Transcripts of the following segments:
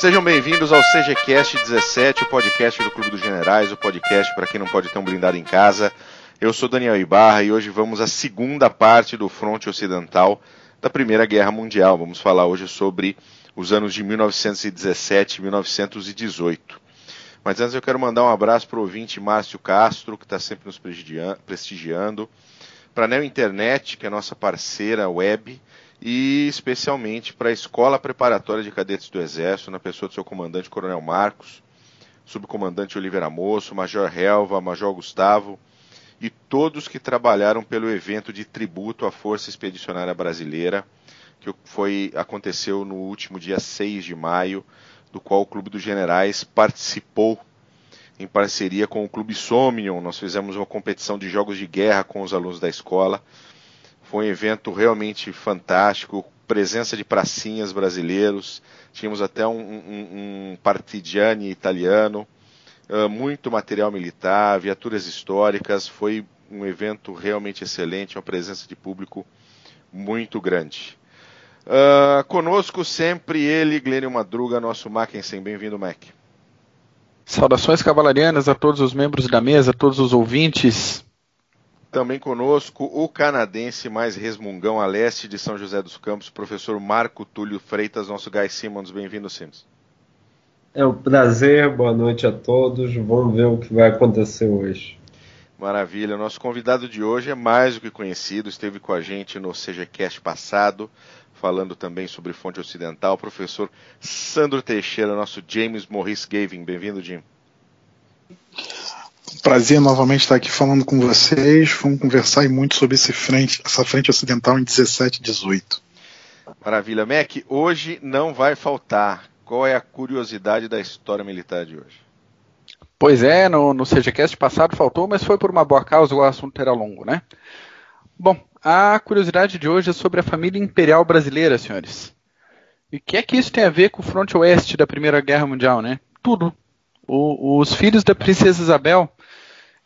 Sejam bem-vindos ao CGCast 17, o podcast do Clube dos Generais, o podcast para quem não pode ter um blindado em casa. Eu sou Daniel Ibarra e hoje vamos à segunda parte do fronte ocidental da Primeira Guerra Mundial. Vamos falar hoje sobre os anos de 1917 e 1918. Mas antes eu quero mandar um abraço para o ouvinte Márcio Castro, que está sempre nos prestigiando, para a Neo Internet, que é nossa parceira web, e especialmente para a Escola Preparatória de Cadetes do Exército, na pessoa do seu comandante Coronel Marcos, subcomandante Oliveira Moço, Major Helva, Major Gustavo e todos que trabalharam pelo evento de tributo à Força Expedicionária Brasileira, que foi aconteceu no último dia 6 de maio, do qual o Clube dos Generais participou em parceria com o Clube Somnium. Nós fizemos uma competição de jogos de guerra com os alunos da escola foi um evento realmente fantástico, presença de pracinhas brasileiros, tínhamos até um, um, um partigiani italiano, uh, muito material militar, viaturas históricas, foi um evento realmente excelente, uma presença de público muito grande. Uh, conosco sempre ele, Glênio Madruga, nosso Mackensen. Bem-vindo, Mac. Saudações cavalarianas a todos os membros da mesa, a todos os ouvintes. Também conosco o canadense mais resmungão a leste de São José dos Campos, professor Marco Túlio Freitas, nosso Guy Simmons. Bem-vindo, Simmons. É um prazer, boa noite a todos. Vamos ver o que vai acontecer hoje. Maravilha. Nosso convidado de hoje é mais do que conhecido, esteve com a gente no CGCast passado, falando também sobre fonte ocidental, o professor Sandro Teixeira, nosso James Morris Gavin. Bem-vindo, Jim. Prazer novamente estar aqui falando com vocês. Vamos conversar muito sobre esse frente, essa frente ocidental em 17 e 18. Maravilha. Mac, hoje não vai faltar. Qual é a curiosidade da história militar de hoje? Pois é, no, no CGCast passado faltou, mas foi por uma boa causa, o assunto era longo, né? Bom, a curiosidade de hoje é sobre a família imperial brasileira, senhores. E o que é que isso tem a ver com o fronte oeste da Primeira Guerra Mundial, né? Tudo. O, os filhos da princesa Isabel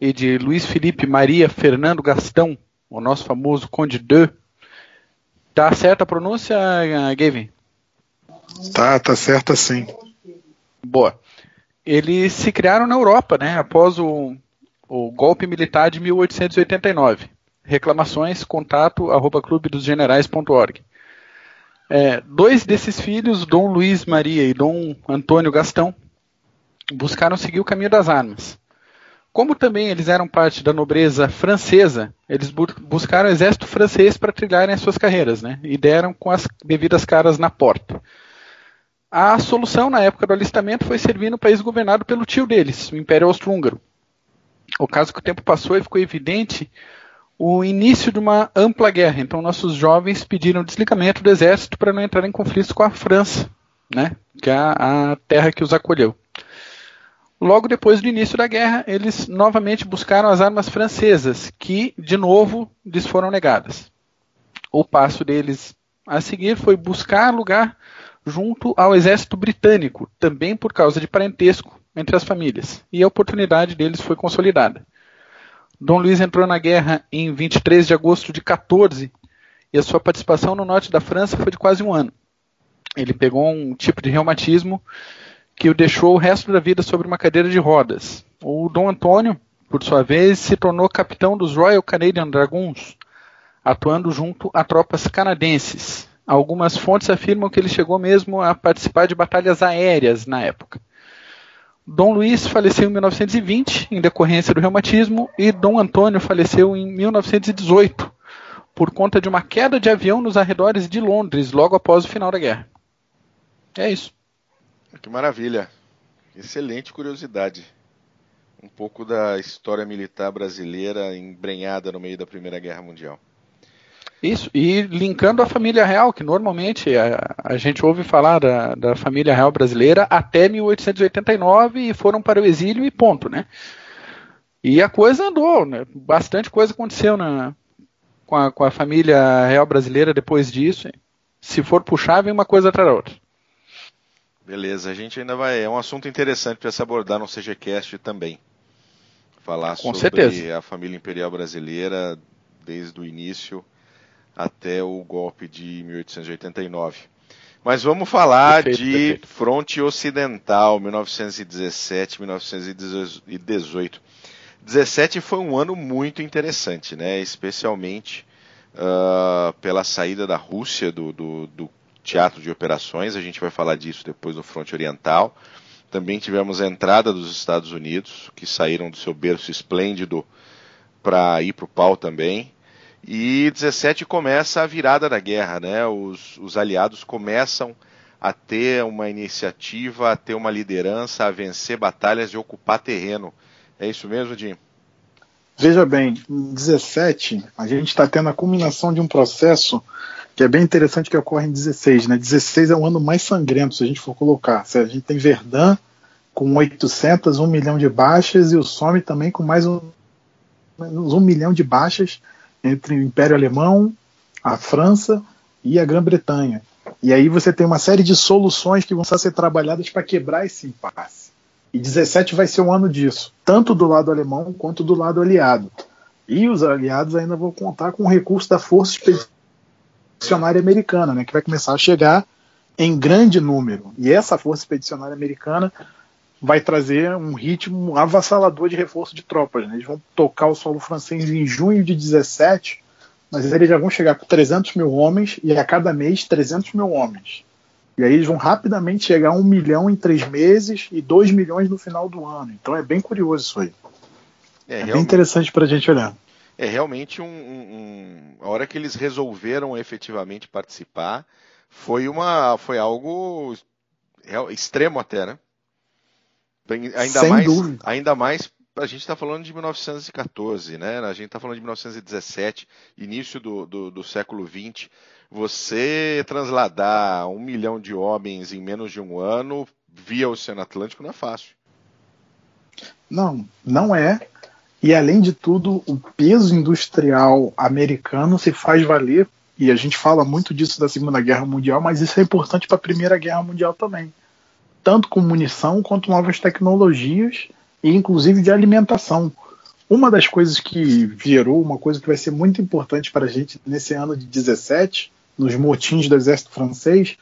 e de Luiz Felipe Maria Fernando Gastão, o nosso famoso Conde de. Tá certa a pronúncia, Gavin? Tá, tá certa sim. Boa. Eles se criaram na Europa, né, após o, o golpe militar de 1889. Reclamações, contato, arroba clubedosgenerais.org. É, dois desses filhos, Dom Luiz Maria e Dom Antônio Gastão, buscaram seguir o caminho das armas. Como também eles eram parte da nobreza francesa, eles bu buscaram o exército francês para trilharem as suas carreiras, né? E deram com as devidas caras na porta. A solução na época do alistamento foi servir no país governado pelo tio deles, o Império Austro-Húngaro. O caso que o tempo passou e ficou evidente o início de uma ampla guerra. Então nossos jovens pediram desligamento do exército para não entrar em conflitos com a França, né? Que é a, terra que os acolheu. Logo depois do início da guerra, eles novamente buscaram as armas francesas, que, de novo, lhes foram negadas. O passo deles a seguir foi buscar lugar junto ao exército britânico, também por causa de parentesco entre as famílias, e a oportunidade deles foi consolidada. Dom Luís entrou na guerra em 23 de agosto de 14 e a sua participação no norte da França foi de quase um ano. Ele pegou um tipo de reumatismo que o deixou o resto da vida sobre uma cadeira de rodas. O Dom Antônio, por sua vez, se tornou capitão dos Royal Canadian Dragoons, atuando junto a tropas canadenses. Algumas fontes afirmam que ele chegou mesmo a participar de batalhas aéreas na época. Dom Luís faleceu em 1920 em decorrência do reumatismo e Dom Antônio faleceu em 1918 por conta de uma queda de avião nos arredores de Londres logo após o final da guerra. É isso. Que maravilha. Excelente curiosidade. Um pouco da história militar brasileira embrenhada no meio da Primeira Guerra Mundial. Isso, e linkando a família real, que normalmente a, a gente ouve falar da, da, família real brasileira até 1889 e foram para o exílio e ponto, né? E a coisa andou, né? bastante coisa aconteceu na, com, a, com a família real brasileira depois disso. Se for puxar, vem uma coisa atrás da outra. Beleza, a gente ainda vai. É um assunto interessante para se abordar no CGCast também. Falar Com sobre certeza. a família imperial brasileira desde o início até o golpe de 1889. Mas vamos falar perfeito, de perfeito. fronte ocidental, 1917, 1918. 17 foi um ano muito interessante, né? Especialmente uh, pela saída da Rússia do, do, do, teatro de operações. A gente vai falar disso depois no fronte oriental. Também tivemos a entrada dos Estados Unidos, que saíram do seu berço esplêndido para ir para o pau também. E 17 começa a virada da guerra, né? Os, os aliados começam a ter uma iniciativa, a ter uma liderança, a vencer batalhas e ocupar terreno. É isso mesmo, Jim? Veja bem, em 17 a gente está tendo a culminação de um processo que é bem interessante que ocorre em 16, né? 16 é o ano mais sangrento, se a gente for colocar. A gente tem Verdun com 800, 1 milhão de baixas e o Somme também com mais um, um milhão de baixas entre o Império Alemão, a França e a Grã-Bretanha. E aí você tem uma série de soluções que vão ser trabalhadas para quebrar esse impasse. E 17 vai ser um ano disso, tanto do lado alemão quanto do lado aliado. E os aliados ainda vão contar com o recurso da Força Expedicionária Americana, né, que vai começar a chegar em grande número. E essa Força Expedicionária Americana vai trazer um ritmo avassalador de reforço de tropas. Né? Eles vão tocar o solo francês em junho de 17, mas eles já vão chegar com 300 mil homens e a cada mês 300 mil homens. E aí eles vão rapidamente chegar a um milhão em três meses e dois milhões no final do ano. Então é bem curioso isso aí. É, é bem interessante para a gente olhar. É realmente um, um, a hora que eles resolveram efetivamente participar foi uma foi algo extremo até, né? Ainda Sem mais, dúvida. ainda mais a gente está falando de 1914, né? A gente está falando de 1917, início do, do, do século XX. Você transladar um milhão de homens em menos de um ano via o Oceano Atlântico não é fácil. Não, não é. E além de tudo, o peso industrial americano se faz valer. E a gente fala muito disso da Segunda Guerra Mundial, mas isso é importante para a Primeira Guerra Mundial também tanto com munição quanto novas tecnologias e inclusive de alimentação. Uma das coisas que gerou, uma coisa que vai ser muito importante para a gente nesse ano de 17, nos motins do exército francês,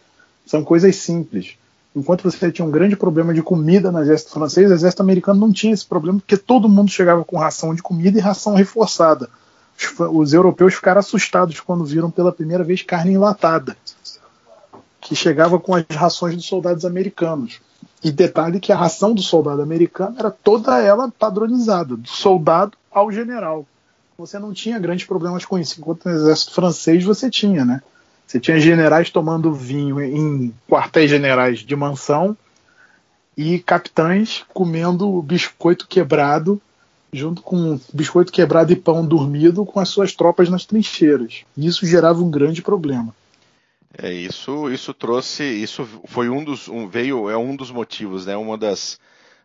são coisas simples. Enquanto você tinha um grande problema de comida no exército francês, o exército americano não tinha esse problema, porque todo mundo chegava com ração de comida e ração reforçada. Os, europeus ficaram assustados quando viram pela primeira vez carne enlatada que chegava com as rações dos soldados americanos. E detalhe que a ração do soldado americano era toda ela padronizada, do soldado ao general. Você não tinha grandes problemas com isso, enquanto no exército francês você tinha, né? Você tinha generais tomando vinho em quartéis generais de mansão e capitães comendo biscoito quebrado junto com biscoito quebrado e pão dormido com as suas tropas nas trincheiras. Isso gerava um grande problema. É, isso, isso trouxe, isso foi um dos, um, veio, é um dos motivos, né? Uma das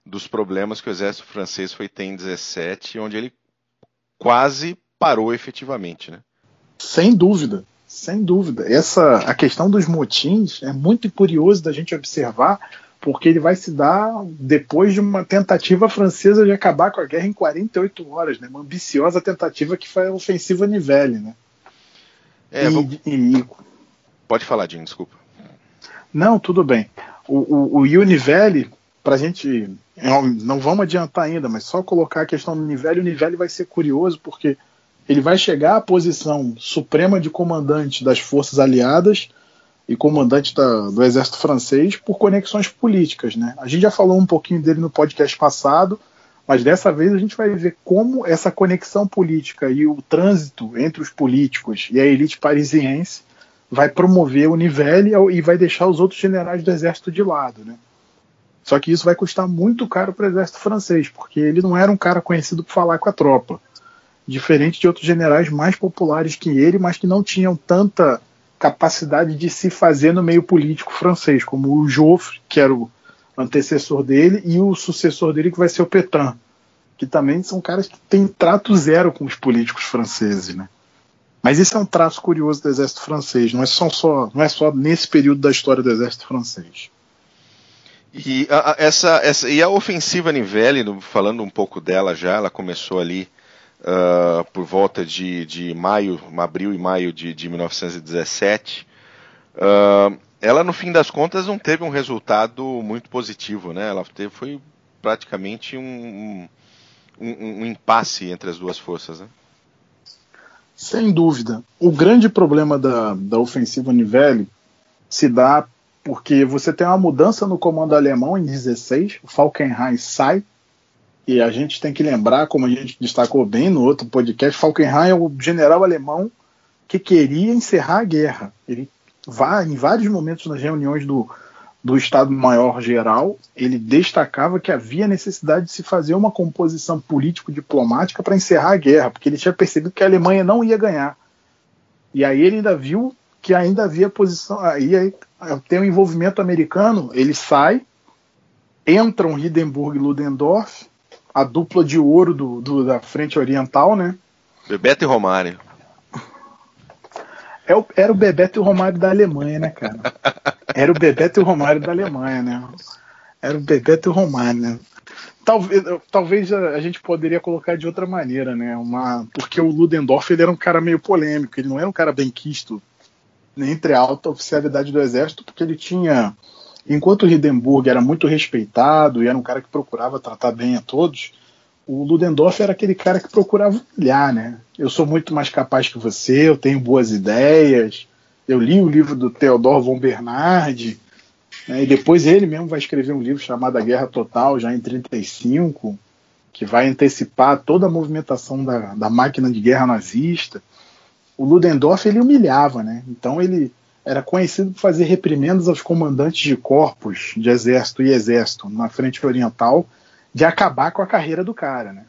dos problemas que o exército francês foi ter em 17, onde ele quase parou efetivamente, né? Sem dúvida, sem dúvida. Essa a questão dos motins é muito curioso da gente observar, porque ele vai se dar depois de uma tentativa francesa de acabar com a guerra em 48 horas, né? Uma ambiciosa tentativa que foi a ofensiva Nivelle, né? É, e, e, Pode falar, Jim, desculpa. Não, tudo bem. O, o, o Univelli, para a gente. Não vamos adiantar ainda, mas só colocar a questão do Univelli, o Univelli vai ser curioso porque ele vai chegar à posição suprema de comandante das forças aliadas e comandante da, do exército francês por conexões políticas. Né? A gente já falou um pouquinho dele no podcast passado, mas dessa vez a gente vai ver como essa conexão política e o trânsito entre os políticos e a elite parisiense vai promover o Nivelle e vai deixar os outros generais do exército de lado, né? Só que isso vai custar muito caro para o exército francês, porque ele não era um cara conhecido por falar com a tropa. Diferente de outros generais mais populares que ele, mas que não tinham tanta capacidade de se fazer no meio político francês, como o Joffre, que era o antecessor dele, e o sucessor dele, que vai ser o Petain, que também são caras que têm trato zero com os políticos franceses, né? Mas isso é um traço curioso do exército francês, não é só, só, não é só nesse período da história do exército francês. E a, essa, essa, e a ofensiva Nivelle, falando um pouco dela já, ela começou ali uh, por volta de, de maio, abril e maio de, de 1917. Uh, ela no fim das contas não teve um resultado muito positivo, né? Ela teve, foi praticamente um, um, um impasse entre as duas forças, né? Sem dúvida. O grande problema da, da ofensiva Nivelle se dá porque você tem uma mudança no comando alemão em 16, o Falkenhayn sai, e a gente tem que lembrar, como a gente destacou bem no outro podcast, Falkenhayn é o general alemão que queria encerrar a guerra. Ele vai em vários momentos nas reuniões do, do Estado-Maior Geral, ele destacava que havia necessidade de se fazer uma composição político-diplomática para encerrar a guerra, porque ele tinha percebido que a Alemanha não ia ganhar. E aí ele ainda viu que ainda havia posição. Aí, aí tem o um envolvimento americano, ele sai, entram Hindenburg e Ludendorff, a dupla de ouro do, do, da frente oriental, né? Bebeto e Romário. É o, era o Bebeto e o Romário da Alemanha, né, cara? Era o Bebeto e o Romário da Alemanha, né? Era o Bebeto e o Romário, né? Talvez, talvez a gente poderia colocar de outra maneira, né? Uma, porque o Ludendorff ele era um cara meio polêmico, ele não era um cara bem quisto entre a alta oficialidade do exército, porque ele tinha, enquanto o Hindenburg era muito respeitado e era um cara que procurava tratar bem a todos, o Ludendorff era aquele cara que procurava humilhar, né? Eu sou muito mais capaz que você, eu tenho boas ideias. Eu li o livro do Theodor von Bernard, né, e depois ele mesmo vai escrever um livro chamado A Guerra Total, já em 35, que vai antecipar toda a movimentação da, da máquina de guerra nazista. O Ludendorff ele humilhava, né? Então ele era conhecido por fazer reprimendas aos comandantes de corpos de exército e exército na frente oriental de acabar com a carreira do cara, né?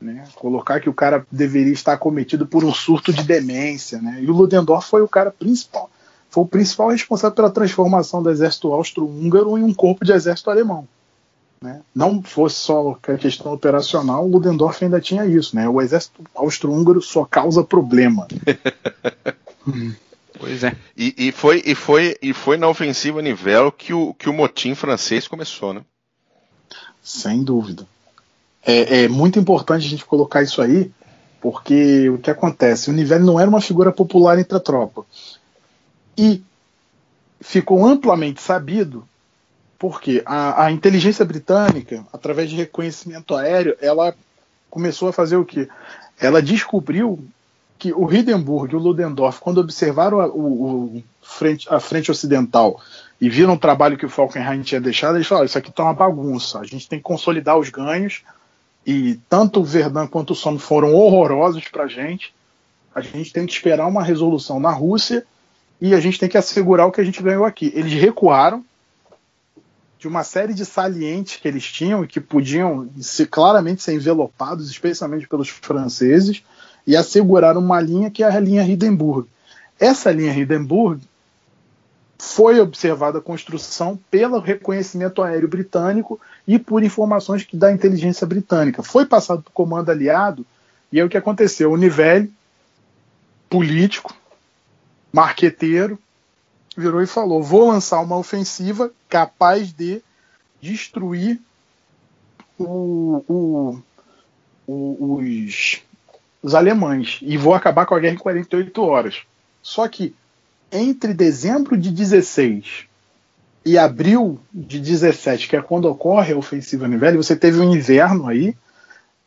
né? Colocar que o cara deveria estar cometido por um surto de demência, né? E o Ludendorff foi o cara principal, foi o principal responsável pela transformação do exército austro-húngaro em um corpo de exército alemão. Né? Não fosse só a questão operacional, o Ludendorff ainda tinha isso, né? O exército austro-húngaro só causa problema. Pois é. E, e, foi, e, foi, e foi na ofensiva nível que o, que o motim francês começou, né? Sem dúvida. É, é, muito importante a gente colocar isso aí, porque o que acontece? O Nivelle não era uma figura popular entre a tropa. E ficou amplamente sabido porque a, a inteligência britânica, através de reconhecimento aéreo, ela começou a fazer o quê? Ela descobriu que o Hindenburg e o Ludendorff, quando observaram a, o, o frente, a frente ocidental e viram o trabalho que o Falkenhayn tinha deixado, eles falaram: Isso aqui está uma bagunça, a gente tem que consolidar os ganhos. E tanto o Verdun quanto o Somme foram horrorosos para a gente. A gente tem que esperar uma resolução na Rússia e a gente tem que assegurar o que a gente ganhou aqui. Eles recuaram de uma série de salientes que eles tinham e que podiam claramente ser envelopados, especialmente pelos franceses, e asseguraram uma linha que é a linha Hindenburg. Essa linha Hindenburg foi observada a construção pelo reconhecimento aéreo britânico e por informações que da inteligência britânica. Foi passado para o comando aliado e é o que aconteceu. O Nivelle, político, marqueteiro, virou e falou: vou lançar uma ofensiva capaz de destruir o, o, o, os, os alemães e vou acabar com a guerra em 48 horas. Só que entre dezembro de 16 e abril de 17, que é quando ocorre a ofensiva Nivelle, você teve um inverno aí,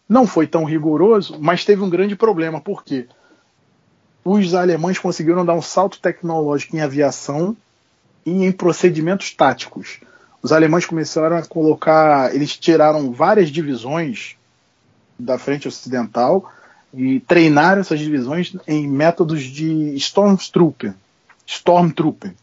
não foi tão rigoroso, mas teve um grande problema, porque os alemães conseguiram dar um salto tecnológico em aviação e em procedimentos táticos. Os alemães começaram a colocar, eles tiraram várias divisões da frente ocidental e treinaram essas divisões em métodos de Stormtrooper, Stormtrooper.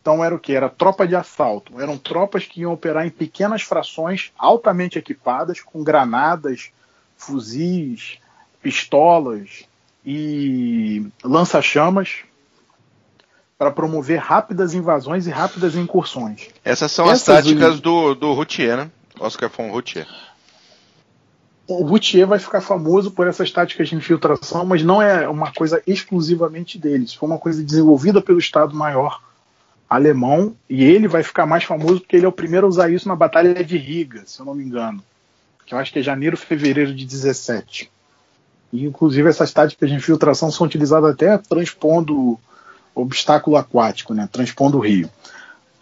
Então era o que? Era tropa de assalto. Eram tropas que iam operar em pequenas frações altamente equipadas, com granadas, fuzis, pistolas e lança-chamas para promover rápidas invasões e rápidas incursões. Essas são Essas as táticas do, do Routier, né? Oscar von Routier. O Routier vai ficar famoso por essas táticas de infiltração, mas não é uma coisa exclusivamente deles. Foi uma coisa desenvolvida pelo Estado-Maior alemão e ele vai ficar mais famoso porque ele é o primeiro a usar isso na Batalha de Riga, se eu não me engano. Que eu acho que é janeiro, fevereiro de 17. E, inclusive, essas táticas de infiltração são utilizadas até transpondo obstáculo aquático, né, transpondo o rio.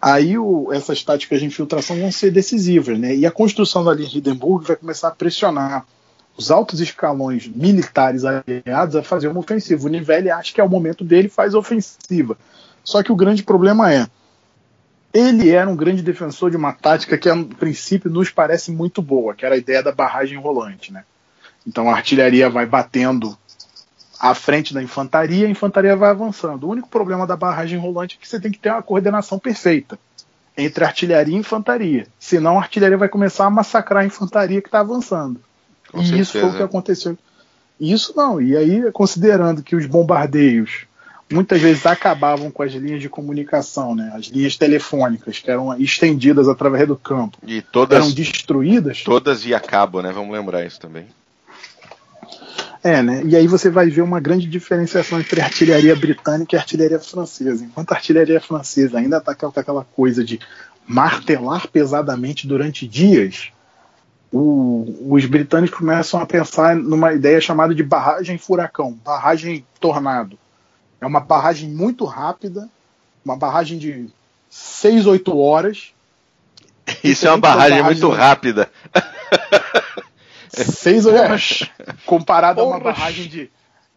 Aí o, essas táticas de infiltração vão ser decisivas, né? E a construção da linha Hindenburg vai começar a pressionar os altos escalões militares aliados a fazer uma ofensiva. O Nivelle acha que é o momento dele faz ofensiva. Só que o grande problema é ele era um grande defensor de uma tática que, a princípio, nos parece muito boa, que era a ideia da barragem rolante. Né? Então a artilharia vai batendo à frente da infantaria, a infantaria vai avançando. O único problema da barragem rolante é que você tem que ter uma coordenação perfeita entre artilharia e infantaria. Senão a artilharia vai começar a massacrar a infantaria que está avançando. Com e certeza. isso foi o que aconteceu. Isso não. E aí, considerando que os bombardeios muitas vezes acabavam com as linhas de comunicação, né? As linhas telefônicas que eram estendidas através do campo. E todas eram destruídas. Todas via cabo, né? Vamos lembrar isso também. É, né? E aí você vai ver uma grande diferenciação entre a artilharia britânica e a artilharia francesa. Enquanto a artilharia francesa ainda está com aquela coisa de martelar pesadamente durante dias, o, os britânicos começam a pensar numa ideia chamada de barragem furacão, barragem tornado. É uma barragem muito rápida, uma barragem de 6, 8 horas. Isso é uma barragem, barragem muito rápida. 6 horas. Comparado a uma barragem de.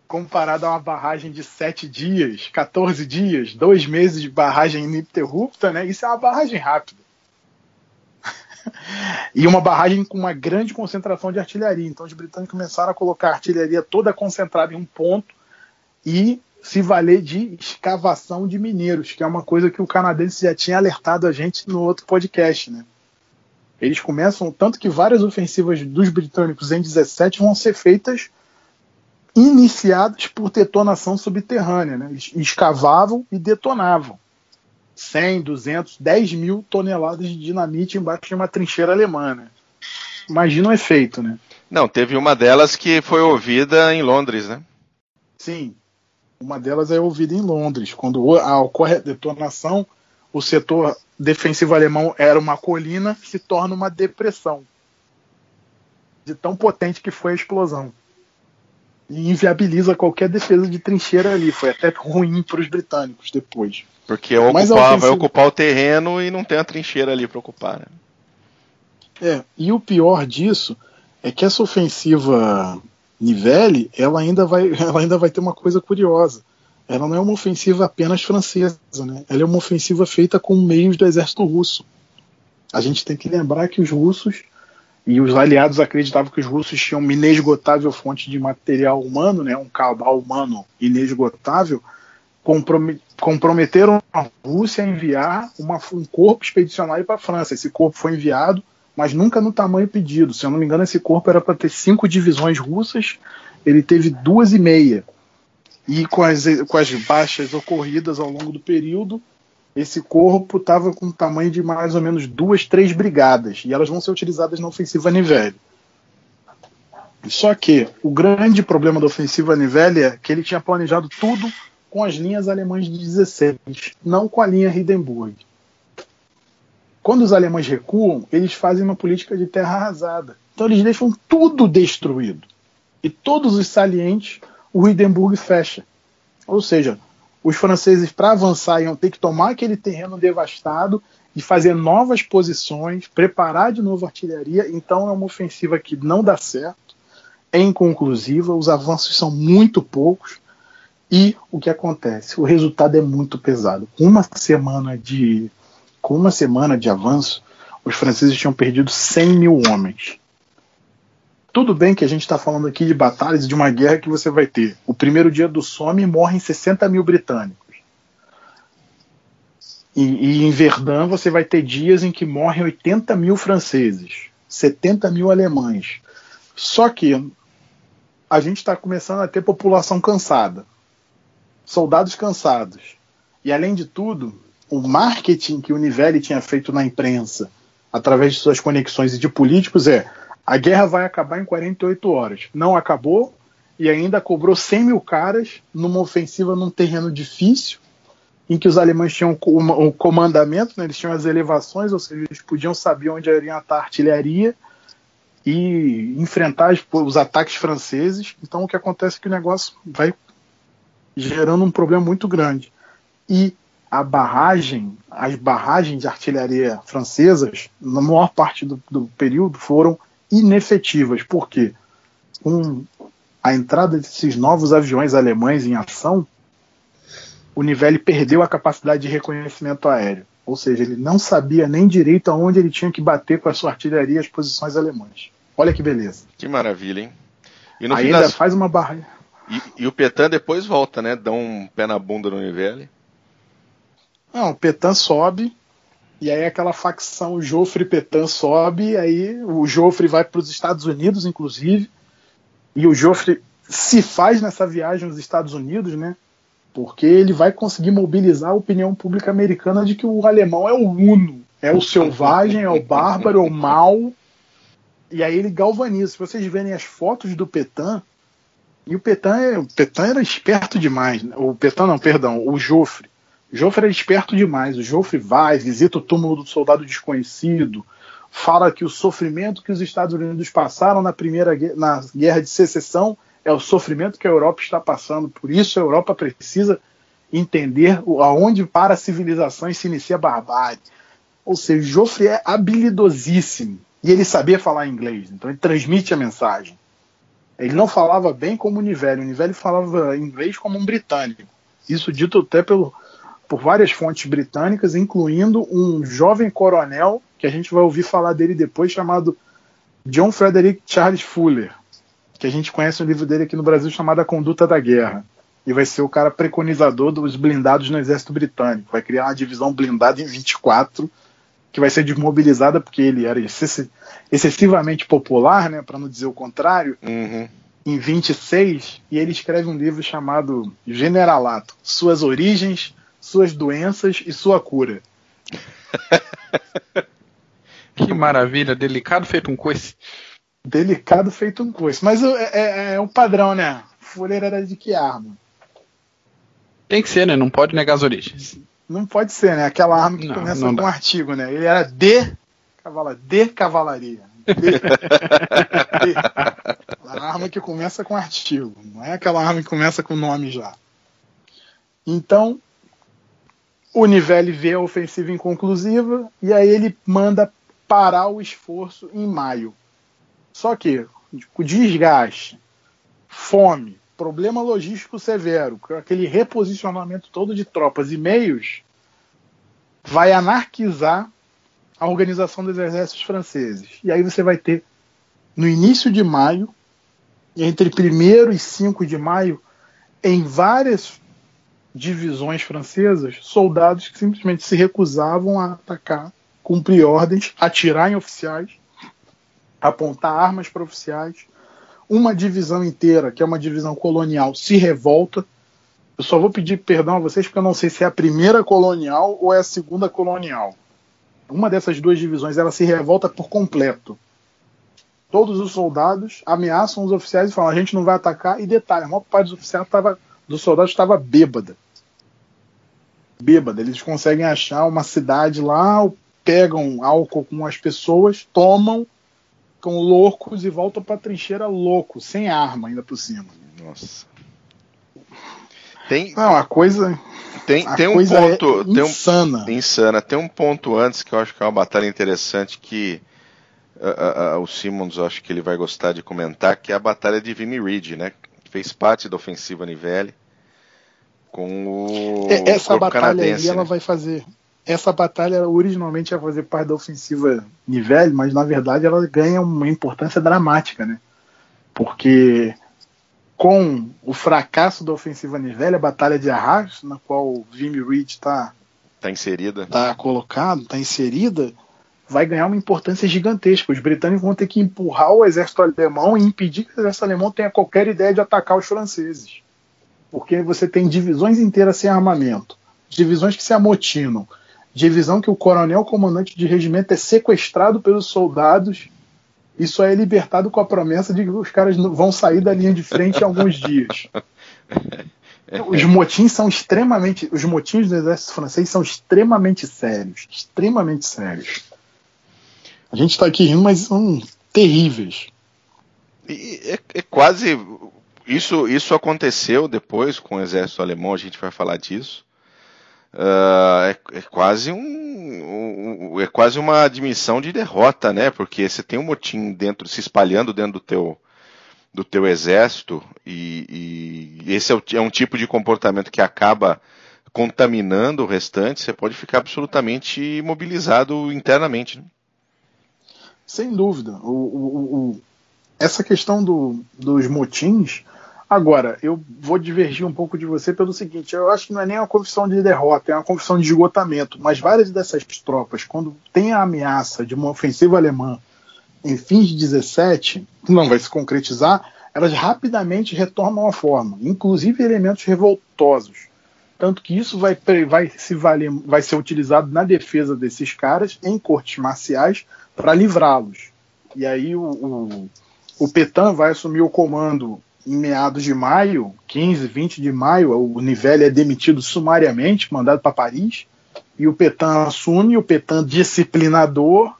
Comparado a uma barragem de 7 dias, 14 dias, 2 meses de barragem ininterrupta, né? Isso é uma barragem rápida. e uma barragem com uma grande concentração de artilharia. Então os britânicos começaram a colocar a artilharia toda concentrada em um ponto e se valer de escavação de mineiros, que é uma coisa que o canadense já tinha alertado a gente no outro podcast, né? Eles começam, tanto que várias ofensivas dos britânicos em 17 vão ser feitas iniciadas por detonação subterrânea, né? Eles escavavam e detonavam 100, 200, 10 mil toneladas de dinamite embaixo de uma trincheira alemã, né? Imagina o efeito, né? Não, teve uma delas que foi ouvida em Londres, né? Sim, uma delas é ouvida em Londres. Quando ocorre a detonação, o setor defensivo alemão era uma colina, se torna uma depressão. De tão potente que foi a explosão. E inviabiliza qualquer defesa de trincheira ali. Foi até ruim para os britânicos depois. Porque ocupar, vai ocupar o terreno e não tem a trincheira ali para ocupar. Né? É, e o pior disso é que essa ofensiva Nivelle, ela ainda vai, ela ainda vai ter uma coisa curiosa. Ela não é uma ofensiva apenas francesa, né? Ela é uma ofensiva feita com meios do exército russo. A gente tem que lembrar que os russos e os aliados acreditavam que os russos tinham uma inesgotável fonte de material humano, né, um cabal humano inesgotável, comprometeram a Rússia a enviar uma, um corpo expedicionário para a França. Esse corpo foi enviado mas nunca no tamanho pedido. Se eu não me engano, esse corpo era para ter cinco divisões russas, ele teve duas e meia. E com as, com as baixas ocorridas ao longo do período, esse corpo estava com o tamanho de mais ou menos duas, três brigadas, e elas vão ser utilizadas na ofensiva Nivelle. Só que o grande problema da ofensiva Nivelle é que ele tinha planejado tudo com as linhas alemãs de 16, não com a linha Hindenburg. Quando os alemães recuam, eles fazem uma política de terra arrasada. Então eles deixam tudo destruído. E todos os salientes, o Hindenburg fecha. Ou seja, os franceses, para avançar, iam ter que tomar aquele terreno devastado e fazer novas posições, preparar de novo artilharia. Então é uma ofensiva que não dá certo, é inconclusiva, os avanços são muito poucos. E o que acontece? O resultado é muito pesado. Uma semana de com uma semana de avanço, os franceses tinham perdido 100 mil homens. Tudo bem que a gente está falando aqui de batalhas de uma guerra que você vai ter. O primeiro dia do Somme morrem 60 mil britânicos. E, e, em Verdun você vai ter dias em que morrem 80 mil franceses, 70 mil alemães. Só que a gente está começando a ter população cansada, soldados cansados. E além de tudo, o marketing que o Nivelli tinha feito na imprensa, através de suas conexões e de políticos, é a guerra vai acabar em 48 horas. Não acabou e ainda cobrou 100 mil caras numa ofensiva num terreno difícil, em que os alemães tinham o comandamento, né, eles tinham as elevações, ou seja, eles podiam saber onde iria estar a artilharia e enfrentar os ataques franceses. Então o que acontece é que o negócio vai gerando um problema muito grande. e a barragem, as barragens de artilharia francesas, na maior parte do, do período, foram inefetivas. Por quê? Com a entrada desses novos aviões alemães em ação, o Nivelle perdeu a capacidade de reconhecimento aéreo. Ou seja, ele não sabia nem direito aonde ele tinha que bater com a sua artilharia as posições alemãs. Olha que beleza. Que maravilha, hein? E no Ainda das... faz uma barra. E, e, o Petan depois volta, né? Dá um pé na bunda no Nivelle. Não, o Petan sobe, e aí aquela facção Joffre Petan sobe, aí o Joffre vai para os Estados Unidos, inclusive, e o Joffre se faz nessa viagem aos Estados Unidos, né? Porque ele vai conseguir mobilizar a opinião pública americana de que o alemão é o uno, é o selvagem, é o bárbaro, é o mal. E aí ele galvaniza. Se vocês verem as fotos do Petan, e o Petan, é, o Petan era esperto demais. Né? O Petan não, perdão, o Joffre. Joffre era esperto demais. O Joffre vai, visita o túmulo do soldado desconhecido, fala que o sofrimento que os Estados Unidos passaram na primeira na guerra de secessão é o sofrimento que a Europa está passando. Por isso a Europa precisa entender aonde para a civilização se inicia a barbárie. Ou seja, Joffre é habilidosíssimo e ele sabia falar inglês, então ele transmite a mensagem. Ele não falava bem como o Nivelle, o Nivelle falava inglês como um britânico. Isso dito até pelo, por várias fontes britânicas, incluindo um jovem coronel que a gente vai ouvir falar dele depois, chamado John Frederick Charles Fuller, que a gente conhece um livro dele aqui no Brasil chamado A Conduta da Guerra. E vai ser o cara preconizador dos blindados no exército britânico. Vai criar uma divisão blindada em 24, que vai ser desmobilizada porque ele era excessivamente popular, né, para não dizer o contrário. Uhum. Em 26, e ele escreve um livro chamado Generalato: Suas Origens, Suas Doenças e Sua Cura. que maravilha, delicado feito um coice. Delicado feito um coice. Mas é, é, é um padrão, né? Fuller era de que arma? Tem que ser, né? Não pode negar as origens. Não pode ser, né? Aquela arma que não, começa não com um artigo, né? Ele era de cavala, de cavalaria. De, de. A arma que começa com artigo, não é aquela arma que começa com nome já. Então, o Nivelle vê a ofensiva inconclusiva e aí ele manda parar o esforço em maio. Só que desgaste, fome, problema logístico severo, aquele reposicionamento todo de tropas e meios, vai anarquizar a organização dos exércitos franceses. E aí você vai ter, no início de maio, entre 1 e 5 de maio, em várias divisões francesas, soldados que simplesmente se recusavam a atacar, cumprir ordens, atirar em oficiais apontar armas para oficiais. Uma divisão inteira, que é uma divisão colonial, se revolta. Eu só vou pedir perdão a vocês porque eu não sei se é a primeira colonial ou é a segunda colonial. Uma dessas duas divisões ela se revolta por completo. Todos os soldados ameaçam os oficiais e falam: a gente não vai atacar. E detalhe, a maior parte dos oficiais tava, dos soldados estava bêbada. Bêbada. Eles conseguem achar uma cidade lá, pegam álcool com as pessoas, tomam ficam loucos e voltam pra trincheira louco, sem arma ainda por cima. Nossa. Tem, Não, a coisa. Tem, a tem um coisa ponto. É tem insana. Um, insana. Tem um ponto antes que eu acho que é uma batalha interessante que uh, uh, uh, o Simmons acho que ele vai gostar de comentar, que é a batalha de Vimy Ridge, né? Que fez parte da ofensiva Nivelle com o. É, essa batalha canadense, aí ela né? vai fazer essa batalha originalmente ia fazer parte da ofensiva Nivelle, mas na verdade ela ganha uma importância dramática, né? Porque com o fracasso da ofensiva Nivelle, a batalha de Arras, na qual o Vimy Reed está tá inserida, tá colocado, está inserida, vai ganhar uma importância gigantesca. Os britânicos vão ter que empurrar o exército alemão e impedir que o exército alemão tenha qualquer ideia de atacar os franceses. Porque você tem divisões inteiras sem armamento, divisões que se amotinam, divisão que o coronel comandante de regimento é sequestrado pelos soldados e só é libertado com a promessa de que os caras vão sair da linha de frente em alguns dias. Os motins são extremamente. Os motins do exército francês são extremamente sérios. Extremamente sérios. A gente está aqui rindo, mas são terríveis. É, é quase. Isso, isso aconteceu depois com o exército alemão, a gente vai falar disso. uh, é, é, quase um, um, é quase uma admissão de derrota, né? Porque você tem um motim dentro se espalhando dentro do teu do teu exército e, e esse é, o, é, um tipo de comportamento que acaba contaminando o restante, você pode ficar absolutamente imobilizado internamente. Né? Sem dúvida. O, o, essa questão do, dos motins Agora, eu vou divergir um pouco de você pelo seguinte: eu acho que não é nem uma confissão de derrota, é uma confissão de esgotamento. Mas várias dessas tropas, quando tem a ameaça de uma ofensiva alemã em fins de 17, que não vai se concretizar, elas rapidamente retornam à forma, inclusive elementos revoltosos. Tanto que isso vai, vai, se valer, vai ser utilizado na defesa desses caras em cortes marciais para livrá-los. E aí o, o, o Petan vai assumir o comando em meados de maio, 15, 20 de maio, o Nivelle é demitido sumariamente, mandado para Paris, e o Petan assume, o Petan disciplinador,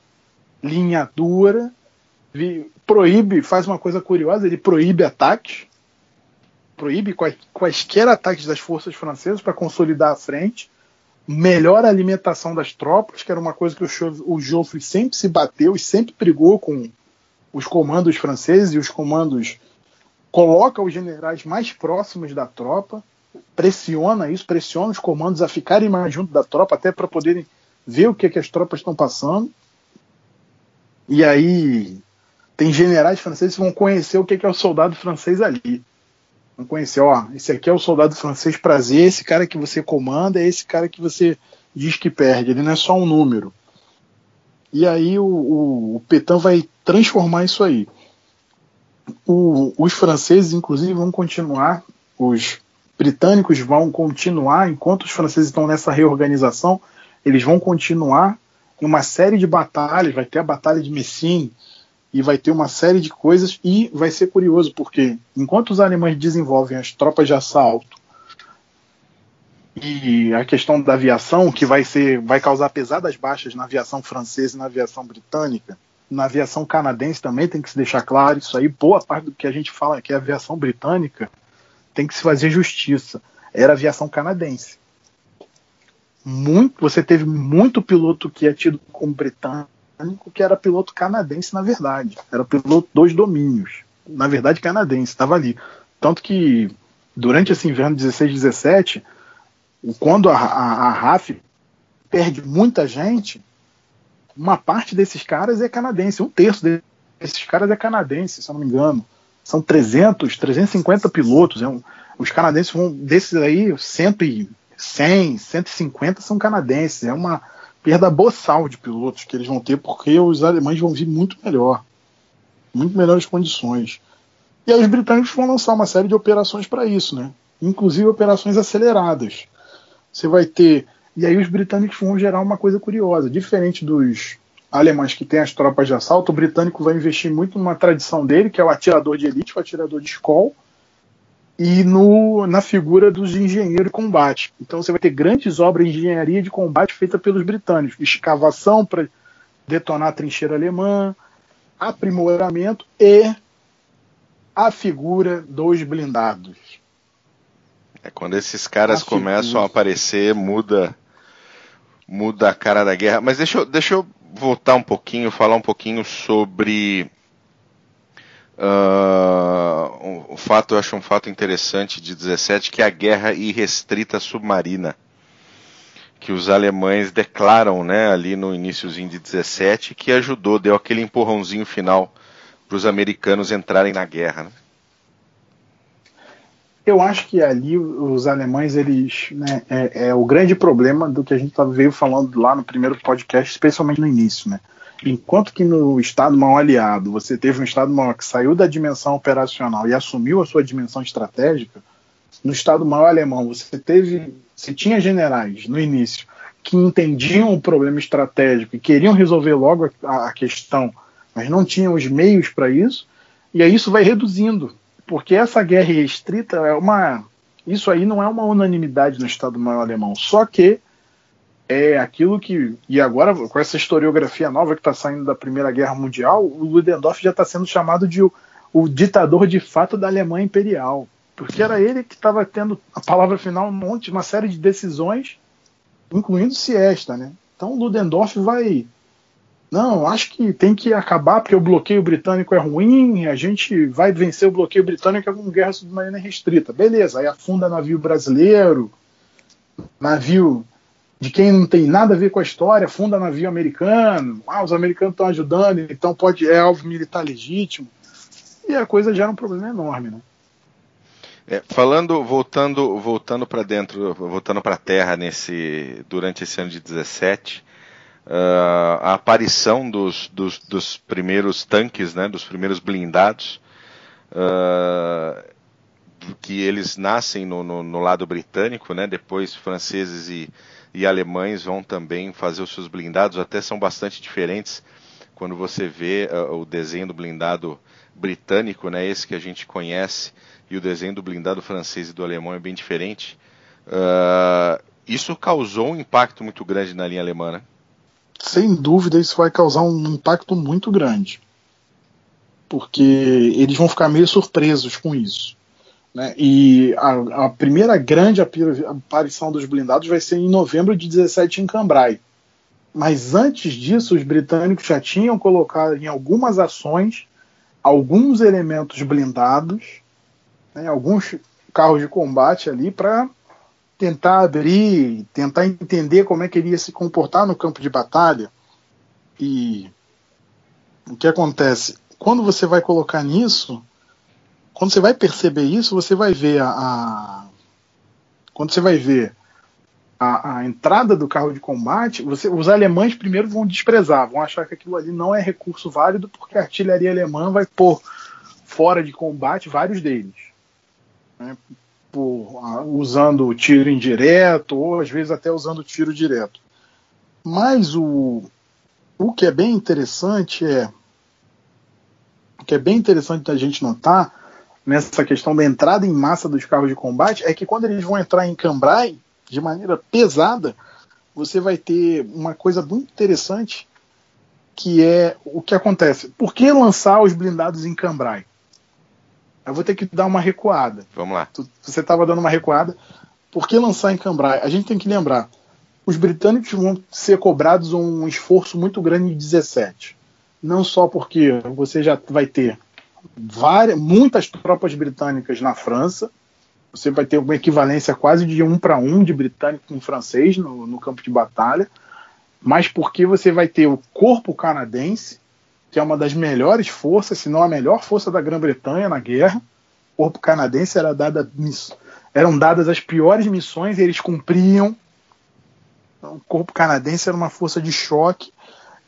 linha dura, proíbe, faz uma coisa curiosa, ele proíbe ataques, proíbe quaisquer ataques das forças francesas para consolidar a frente, melhora a alimentação das tropas, que era uma coisa que o Joffre sempre se bateu e sempre brigou com os comandos franceses e os comandos coloca os generais mais próximos da tropa, pressiona isso, pressiona os comandos a ficarem mais junto da tropa, até para poderem ver o que, que as tropas estão passando. E aí tem generais franceses que vão conhecer o que, que é o soldado francês ali. Vão conhecer, ó, esse aqui é o soldado francês prazer, esse cara que você comanda é esse cara que você diz que perde, ele não é só um número. E aí o, o, o Petan vai transformar isso aí o, os franceses, inclusive, vão continuar, os britânicos vão continuar, enquanto os franceses estão nessa reorganização, eles vão continuar em uma série de batalhas, vai ter a Batalha de Messines, e vai ter uma série de coisas, e vai ser curioso, porque enquanto os alemães desenvolvem as tropas de assalto e a questão da aviação, que vai ser vai causar pesadas baixas na aviação francesa e na aviação britânica, na aviação canadense também tem que se deixar claro isso aí. Boa parte do que a gente fala que é aviação britânica tem que se fazer justiça. Era aviação canadense. Muito, você teve muito piloto que é tido como britânico que era piloto canadense na verdade. Era piloto dos domínios. Na verdade, canadense, estava ali. Tanto que durante esse inverno 16-17, quando a, a, a RAF perde muita gente, uma parte desses caras é canadense, um terço desses caras é canadense, se eu não me engano. São 300, 350 pilotos. É um, os canadenses vão, desses aí, 100, 100, 150 são canadenses. É uma perda boçal de pilotos que eles vão ter, porque os alemães vão vir muito melhor. Muito melhores condições. E aí os britânicos vão lançar uma série de operações para isso, né? Inclusive operações aceleradas. Você vai ter e aí os britânicos vão gerar uma coisa curiosa. Diferente dos alemães que têm as tropas de assalto, o britânico vai investir muito numa tradição dele, que é o atirador de elite, o atirador de escola, e no, na figura dos engenheiros de combate. Então você vai ter grandes obras de engenharia de combate feitas pelos britânicos. Escavação para detonar a trincheira alemã, aprimoramento e a figura dos blindados. É quando esses caras a começam figura. a aparecer, muda muda a cara da guerra. Mas deixa eu, deixa eu voltar um pouquinho, falar um pouquinho sobre uh, um, um fato, eu acho um fato interessante de 17, que é a guerra irrestrita submarina. Que os alemães declaram né, ali no iníciozinho de 17, que ajudou, deu aquele empurrãozinho final para os americanos entrarem na guerra. Né? Eu acho que ali os alemães, eles. Né, é, é, o grande problema do que a gente veio falando lá no primeiro podcast, especialmente no início, né? Enquanto que no Estado mal aliado você teve um Estado mal que saiu da dimensão operacional e assumiu a sua dimensão estratégica, no Estado mal alemão você teve. Você tinha generais no início que entendiam o problema estratégico e queriam resolver logo a, a questão, mas não tinham os meios para isso, e aí isso vai reduzindo porque essa guerra restrita é uma. Isso aí não é uma unanimidade no Estado-Maior alemão. Só que é aquilo que. E agora, com essa historiografia nova que está saindo da Primeira Guerra Mundial, o Ludendorff já está sendo chamado de o, o, ditador de fato da Alemanha Imperial. Porque era ele que estava tendo a palavra final um monte, uma série de decisões incluindo Siesta, né? Então Ludendorff vai não, acho que tem que acabar porque o bloqueio britânico é ruim, a gente vai vencer o bloqueio britânico com guerra submarina restrita. Beleza, aí afunda navio brasileiro, navio de quem não tem nada a ver com a história, funda navio americano, ah, os americanos estão ajudando, então pode é alvo militar legítimo. E a coisa gera um problema enorme, né? É, falando, voltando, voltando para dentro, voltando para a Terra nesse durante esse ano de 17, uh, a aparição dos, dos, dos, primeiros tanques, né, dos primeiros blindados, uh, que eles nascem no, no, no, lado britânico, né, depois franceses e, e alemães vão também fazer os seus blindados, até são bastante diferentes quando você vê uh, o desenho do blindado britânico, né, esse que a gente conhece, e o desenho do blindado francês e do alemão é bem diferente. Uh, isso causou um impacto muito grande na linha alemã, né? Sem dúvida isso vai causar um impacto muito grande. Porque eles vão ficar meio surpresos com isso. Né? E a, a, primeira grande aparição dos blindados vai ser em novembro de 17 em Cambrai. Mas antes disso, os britânicos já tinham colocado em algumas ações alguns elementos blindados, né, alguns carros de combate ali para tentar abrir, tentar entender como é que ele ia se comportar no campo de batalha. E o que acontece? Quando você vai colocar nisso, quando você vai perceber isso, você vai ver a, a quando você vai ver a, a, entrada do carro de combate, você, os alemães primeiro vão desprezar, vão achar que aquilo ali não é recurso válido, porque a artilharia alemã vai pôr fora de combate vários deles. Né? Por, usando tiro indireto, ou às vezes até usando tiro direto. Mas o, o que é bem interessante é o que é bem interessante da gente notar nessa questão da entrada em massa dos carros de combate é que quando eles vão entrar em Cambrai de maneira pesada, você vai ter uma coisa muito interessante que é o que acontece. Por que lançar os blindados em Cambrai? Eu vou ter que dar uma recuada. Vamos lá. Tu, você estava dando uma recuada. Por que lançar em Cambrai? A gente tem que lembrar: os britânicos vão ser cobrados um esforço muito grande em 17. Não só porque você já vai ter várias, muitas tropas britânicas na França, você vai ter uma equivalência quase de um para um de britânico com francês no, no campo de batalha, mas porque você vai ter o corpo canadense que é uma das melhores forças, se não a melhor força da Grã-Bretanha na guerra. O corpo canadense era dada, eram dadas as piores missões e eles cumpriam. Então, o corpo canadense era uma força de choque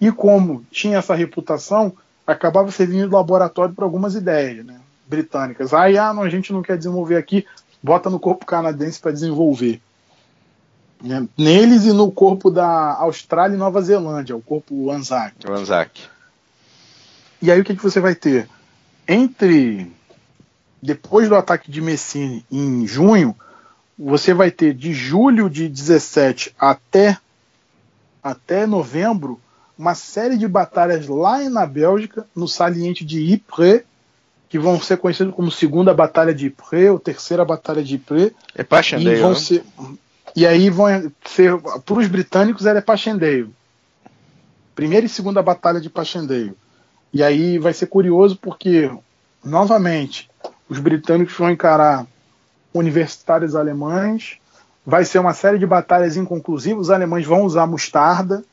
e como tinha essa reputação, acabava servindo de laboratório para algumas ideias né, britânicas. Aí, ah, não, a gente não quer desenvolver aqui, bota no corpo canadense para desenvolver. Né, neles e no corpo da Austrália e Nova Zelândia, o corpo Anzac. O Anzac. E aí o que, que você vai ter? Entre depois do ataque de Messine em junho, você vai ter de julho de 17 até até novembro uma série de batalhas lá na Bélgica, no saliente de Ypres, que vão ser conhecidas como segunda batalha de Ypres ou terceira batalha de Ypres. É Passchendaele. E vão né? ser e aí vão ser para os britânicos era Passchendaele. Primeira e segunda batalha de Passchendaele. E aí vai ser curioso porque, novamente, os britânicos vão encarar universitários alemães, vai ser uma série de batalhas inconclusivas, os alemães vão usar mostarda,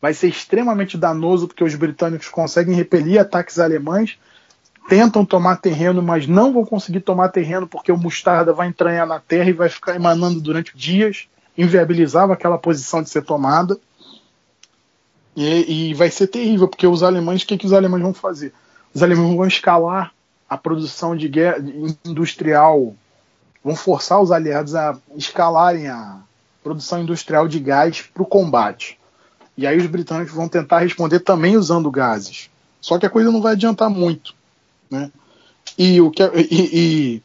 vai ser extremamente danoso porque os britânicos conseguem repelir ataques alemães, tentam tomar terreno, mas não vão conseguir tomar terreno porque o mostarda vai entranhar na terra e vai ficar emanando durante dias, inviabilizava aquela posição de ser tomada. E, e, vai ser terrível, porque os alemães, o que, que os alemães vão fazer? Os alemães vão escalar a produção de guerra industrial, vão forçar os aliados a escalarem a produção industrial de gás para o combate. E aí os britânicos vão tentar responder também usando gases. Só que a coisa não vai adiantar muito. Né? E, o que, e, e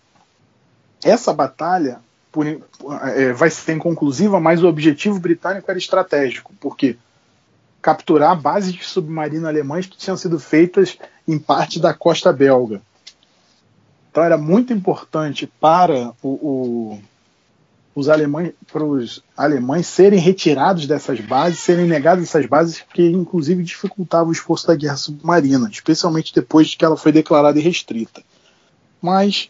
essa batalha por, é, vai ser inconclusiva, mas o objetivo britânico era estratégico. Por quê? Capturar bases de submarino alemães que tinham sido feitas em parte da costa belga. Então era muito importante para o, o os alemães, para os alemães serem retirados dessas bases, serem negadas essas bases, que inclusive dificultava o esforço da guerra submarina, especialmente depois que ela foi declarada irrestrita. Mas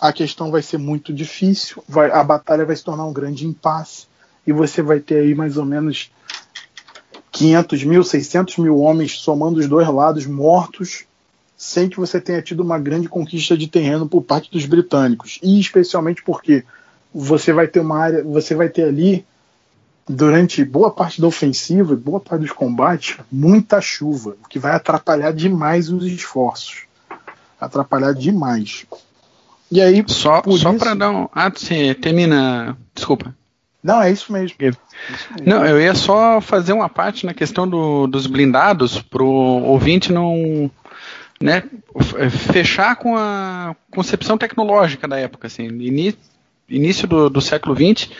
a questão vai ser muito difícil, vai, a batalha vai se tornar um grande impasse e você vai ter aí mais ou menos 500 mil, 600 mil homens somando os dois lados mortos, sem que você tenha tido uma grande conquista de terreno por parte dos britânicos e especialmente porque você vai ter uma área, você vai ter ali durante boa parte da ofensiva, boa parte dos combates, muita chuva, o que vai atrapalhar demais os esforços, atrapalhar demais. E aí, só, só para dar um. Ah, você termina. Desculpa. Não, é isso mesmo. isso mesmo. Não, eu ia só fazer uma parte na questão do, dos blindados para o ouvinte não. Né, fechar com a concepção tecnológica da época. Assim, início do, do século XX,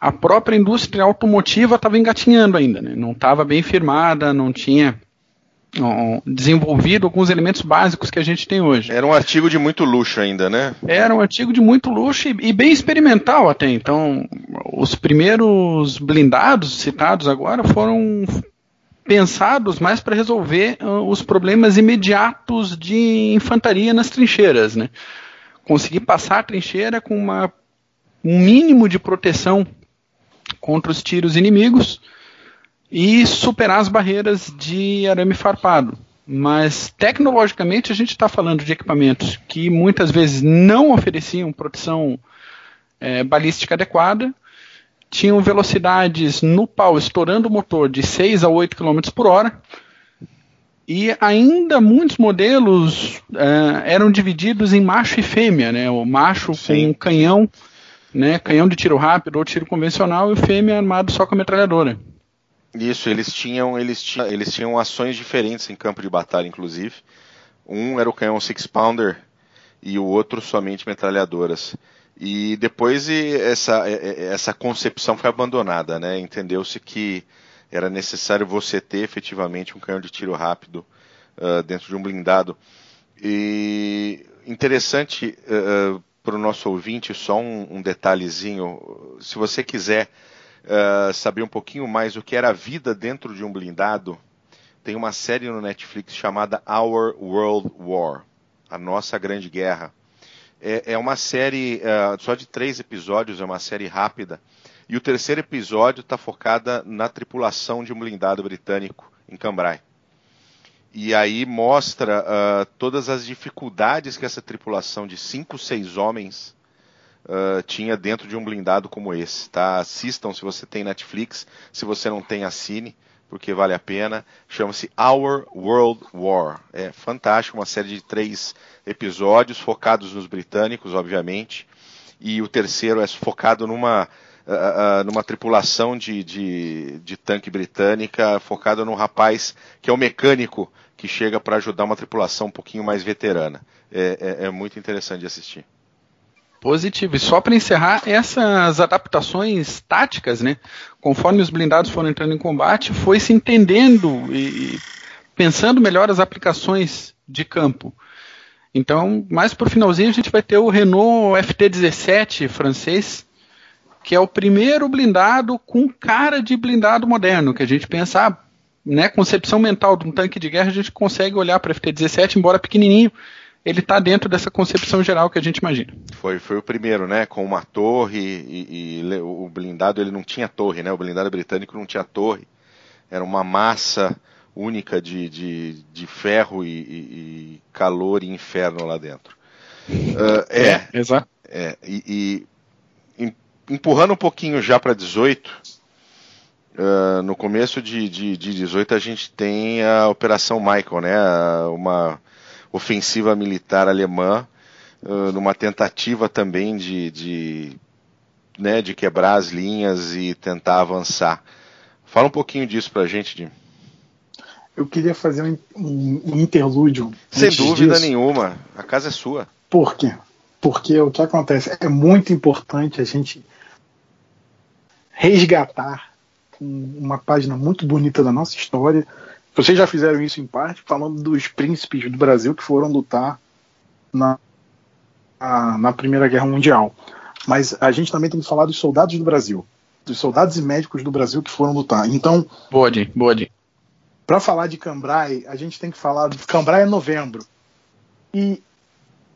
a própria indústria automotiva estava engatinhando ainda. Né, não estava bem firmada, não tinha desenvolvido alguns elementos básicos que a gente tem hoje. Era um artigo de muito luxo ainda, né? Era um artigo de muito luxo e, e bem experimental até. Então, os primeiros blindados citados agora foram pensados mais para resolver uh, os problemas imediatos de infantaria nas trincheiras, né? Conseguir passar a trincheira com uma, um mínimo de proteção contra os tiros inimigos e superar as barreiras de arame farpado. Mas tecnologicamente a gente está falando de equipamentos que muitas vezes não ofereciam proteção é, balística adequada, tinham velocidades no pau estourando o motor de 6 a 8 km por hora, e ainda muitos modelos é, eram divididos em macho e fêmea, né? O macho Sim. com canhão, né? canhão de tiro rápido ou tiro convencional, e o fêmea armado só com metralhadora. Isso, eles tinham, eles tinham, eles tinham ações diferentes em campo de batalha, inclusive. Um era o canhão Six Pounder e o outro somente metralhadoras. E depois essa, essa concepção foi abandonada, né? Entendeu-se que era necessário você ter efetivamente um canhão de tiro rápido uh, dentro de um blindado. E interessante uh, para o nosso ouvinte, só um, um detalhezinho. Se você quiser uh, saber um pouquinho mais o que era a vida dentro de um blindado, tem uma série no Netflix chamada Our World War, a nossa grande guerra. É, é uma série uh, só de três episódios, é uma série rápida. E o terceiro episódio está focada na tripulação de um blindado britânico em Cambrai. E aí mostra uh, todas as dificuldades que essa tripulação de cinco, seis homens uh, tinha dentro de um blindado como esse. Tá? Assistam se você tem Netflix, se você não tem, assine, porque vale a pena. Chama-se Our World War. É fantástico, uma série de três episódios focados nos britânicos, obviamente. E o terceiro é focado numa, uh, uh, numa tripulação de, de, de tanque britânica, focado num rapaz que é o mecânico que chega para ajudar uma tripulação um pouquinho mais veterana. É, é, é muito interessante de assistir. Positivo. E só para encerrar, essas adaptações táticas, né? Conforme os blindados foram entrando em combate, foi se entendendo e pensando melhor as aplicações de campo. Então, mais para o finalzinho, a gente vai ter o Renault FT17 francês, que é o primeiro blindado com cara de blindado moderno, que a gente pensa, ah, né, concepção mental de um tanque de guerra, a gente consegue olhar para o FT17, embora pequenininho, ele está dentro dessa concepção geral que a gente imagina. Foi, foi o primeiro, né? Com uma torre e, e, o blindado ele não tinha torre, né? O blindado britânico não tinha torre. Era uma massa única de, de, de ferro e, e, calor e inferno lá dentro. Uh, é, é, exato. É, e, e empurrando um pouquinho já para 18, uh, no começo de, de, de 18 a gente tem a Operação Michael, né? Uma ofensiva militar alemã, uh, numa tentativa também de, de, né, de quebrar as linhas e tentar avançar. Fala um pouquinho disso pra gente, Jim. Eu queria fazer um, um, um interlúdio. Sem dúvida disso. nenhuma, a casa é sua. Por quê? Porque o que acontece é muito importante a gente resgatar uma página muito bonita da nossa história, vocês já fizeram isso em parte, falando dos príncipes do Brasil que foram lutar na, na, na Primeira Guerra Mundial. Mas a gente também tem que falar dos soldados do Brasil, dos soldados e médicos do Brasil que foram lutar. Então, boa, Di. Para falar de Cambrai, a gente tem que falar de Cambrai é novembro. E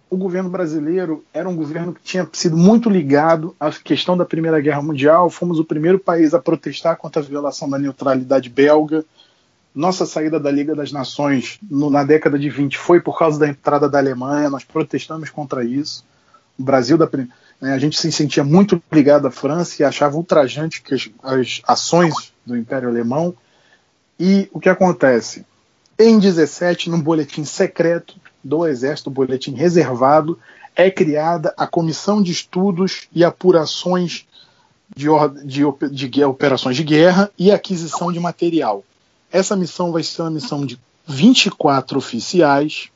o governo brasileiro era um governo que tinha sido muito ligado à questão da Primeira Guerra Mundial. Fomos o primeiro país a protestar contra a violação da neutralidade belga. Nossa saída da Liga das Nações no, na década de 20 foi por causa da entrada da Alemanha. Nós protestamos contra isso. O Brasil, da, né, a gente se sentia muito ligado à França e achava ultrajante que as, as ações do Império Alemão. E o que acontece? Em 17, num boletim secreto, do Exército, boletim reservado, é criada a Comissão de Estudos e Apurações de, de, de, operações de guerra e aquisição de material. Essa missão vai ser uma missão de 24 oficiais,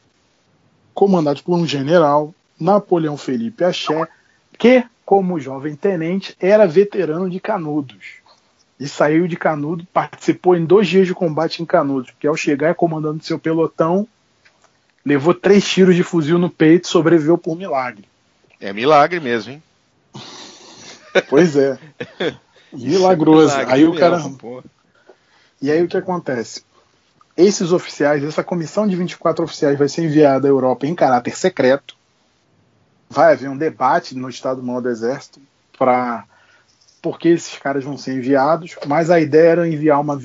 comandados por um general, Napoleão Felipe Axé, que, como jovem tenente, era veterano de Canudos. E saiu de Canudos, participou em dois dias de combate em Canudos, porque ao chegar comandando seu pelotão, levou três tiros de fuzil no peito e sobreviveu por milagre. É milagre mesmo, hein? Pois é. Milagroso. milagre, aí o cara. E aí o que acontece? Esses oficiais, essa comissão de 24 oficiais vai ser enviada à Europa em caráter secreto. Vai haver um debate no Estado-Maior do Exército para por que esses caras vão ser enviados, mas a ideia era enviar uma